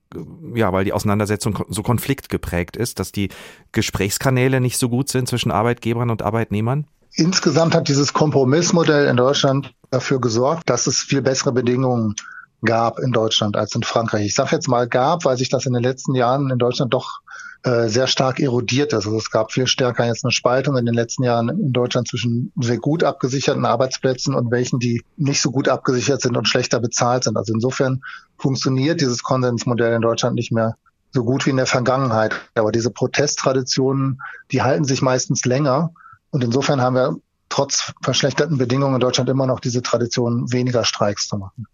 S2: ja, weil die Auseinandersetzung so konfliktgeprägt ist, dass die Gesprächskanäle nicht so gut sind zwischen Arbeitgebern und Arbeitnehmern?
S18: Insgesamt hat dieses Kompromissmodell in Deutschland dafür gesorgt, dass es viel bessere Bedingungen gab in Deutschland als in Frankreich. Ich sage jetzt mal gab, weil sich das in den letzten Jahren in Deutschland doch äh, sehr stark erodiert ist. Also es gab viel stärker jetzt eine Spaltung in den letzten Jahren in Deutschland zwischen sehr gut abgesicherten Arbeitsplätzen und welchen, die nicht so gut abgesichert sind und schlechter bezahlt sind. Also insofern funktioniert dieses Konsensmodell in Deutschland nicht mehr so gut wie in der Vergangenheit. Aber diese Protesttraditionen, die halten sich meistens länger und insofern haben wir trotz verschlechterten Bedingungen in Deutschland immer noch diese Tradition, weniger Streiks zu machen.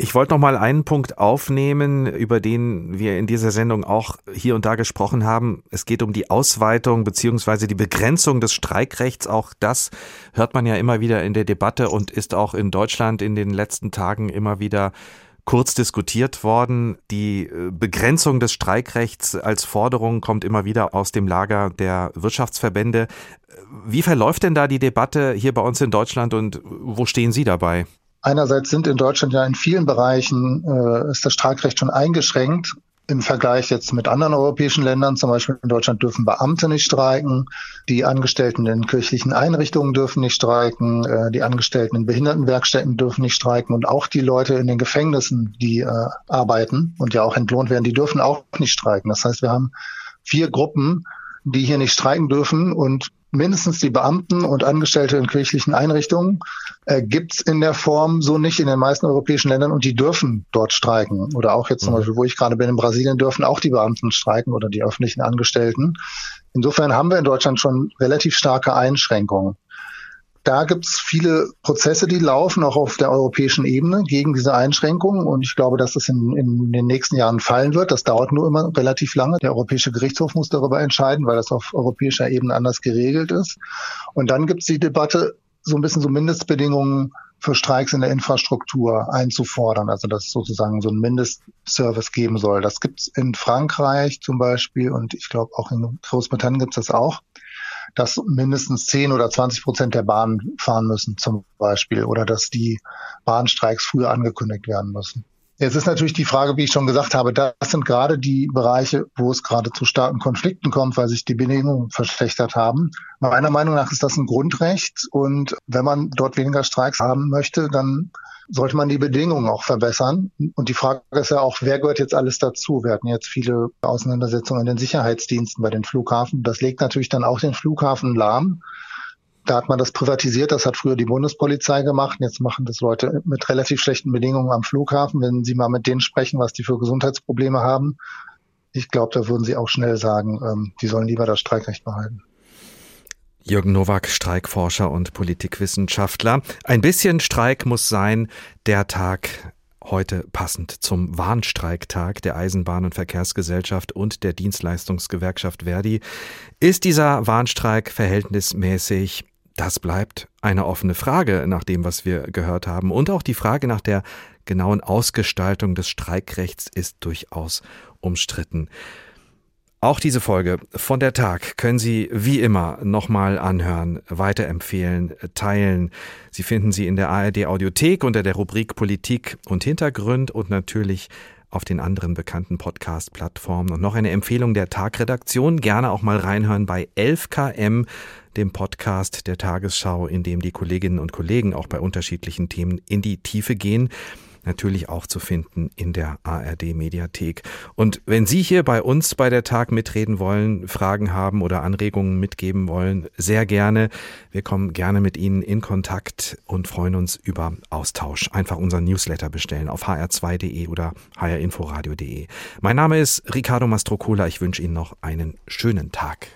S2: Ich wollte noch mal einen Punkt aufnehmen, über den wir in dieser Sendung auch hier und da gesprochen haben. Es geht um die Ausweitung beziehungsweise die Begrenzung des Streikrechts. Auch das hört man ja immer wieder in der Debatte und ist auch in Deutschland in den letzten Tagen immer wieder kurz diskutiert worden. Die äh, Begrenzung des Streikrechts als Forderung kommt immer wieder aus dem Lager der Wirtschaftsverbände. Wie verläuft denn da die Debatte hier bei uns in Deutschland und wo stehen Sie dabei?
S18: Einerseits sind in Deutschland ja in vielen Bereichen äh, ist das Streikrecht schon eingeschränkt im Vergleich jetzt mit anderen europäischen Ländern, zum Beispiel in Deutschland dürfen Beamte nicht streiken, die Angestellten in kirchlichen Einrichtungen dürfen nicht streiken, äh, die Angestellten in Behindertenwerkstätten dürfen nicht streiken. Und auch die Leute in den Gefängnissen, die äh, arbeiten und ja auch entlohnt werden, die dürfen auch nicht streiken. Das heißt, wir haben vier Gruppen, die hier nicht streiken dürfen. Und mindestens die Beamten und Angestellte in kirchlichen Einrichtungen äh, gibt's in der Form so nicht in den meisten europäischen Ländern und die dürfen dort streiken. Oder auch jetzt zum mhm. Beispiel, wo ich gerade bin, in Brasilien dürfen auch die Beamten streiken oder die öffentlichen Angestellten. Insofern haben wir in Deutschland schon relativ starke Einschränkungen da gibt es viele Prozesse, die laufen, auch auf der europäischen Ebene gegen diese Einschränkungen. Und ich glaube, dass das in, in, den nächsten Jahren fallen wird. Das dauert nur immer relativ lange. Der Europäische Gerichtshof muss darüber entscheiden, weil das auf europäischer Ebene anders geregelt ist. Und dann gibt es die Debatte, so ein bisschen so Mindestbedingungen für Streiks in der Infrastruktur einzufordern. Also dass es sozusagen so ein Mindestservice geben soll. Das gibt es in Frankreich zum Beispiel und ich glaube auch in Großbritannien gibt es das auch dass mindestens 10 oder 20 Prozent der Bahnen fahren müssen zum Beispiel oder dass die Bahnstreiks früher angekündigt werden müssen. Jetzt ist natürlich die Frage, wie ich schon gesagt habe, das sind gerade die Bereiche, wo es gerade zu starken Konflikten kommt, weil sich die Bedingungen verschlechtert haben. Meiner Meinung nach ist das ein Grundrecht und wenn man dort weniger Streiks haben möchte, dann sollte man die Bedingungen auch verbessern. Und die Frage ist ja auch, wer gehört jetzt alles dazu? Wir hatten jetzt viele Auseinandersetzungen in den Sicherheitsdiensten bei den Flughafen. Das legt natürlich dann auch den Flughafen lahm. Da hat man das privatisiert, das hat früher die Bundespolizei gemacht. Jetzt machen das Leute mit relativ schlechten Bedingungen am Flughafen. Wenn Sie mal mit denen sprechen, was die für Gesundheitsprobleme haben, ich glaube, da würden Sie auch schnell sagen, ähm, die sollen lieber das Streikrecht behalten.
S2: Jürgen Nowak, Streikforscher und Politikwissenschaftler. Ein bisschen Streik muss sein. Der Tag heute passend zum Warnstreiktag der Eisenbahn- und Verkehrsgesellschaft und der Dienstleistungsgewerkschaft Verdi. Ist dieser Warnstreik verhältnismäßig? Das bleibt eine offene Frage nach dem, was wir gehört haben. Und auch die Frage nach der genauen Ausgestaltung des Streikrechts ist durchaus umstritten. Auch diese Folge von der Tag können Sie wie immer nochmal anhören, weiterempfehlen, teilen. Sie finden sie in der ARD Audiothek unter der Rubrik Politik und Hintergrund und natürlich auf den anderen bekannten Podcast-Plattformen. Und noch eine Empfehlung der Tagredaktion. Gerne auch mal reinhören bei 11KM, dem Podcast der Tagesschau, in dem die Kolleginnen und Kollegen auch bei unterschiedlichen Themen in die Tiefe gehen natürlich auch zu finden in der ARD Mediathek. Und wenn Sie hier bei uns bei der Tag mitreden wollen, Fragen haben oder Anregungen mitgeben wollen, sehr gerne. Wir kommen gerne mit Ihnen in Kontakt und freuen uns über Austausch. Einfach unseren Newsletter bestellen auf hr2.de oder hrinforadio.de. Mein Name ist Ricardo Mastrocola. Ich wünsche Ihnen noch einen schönen Tag.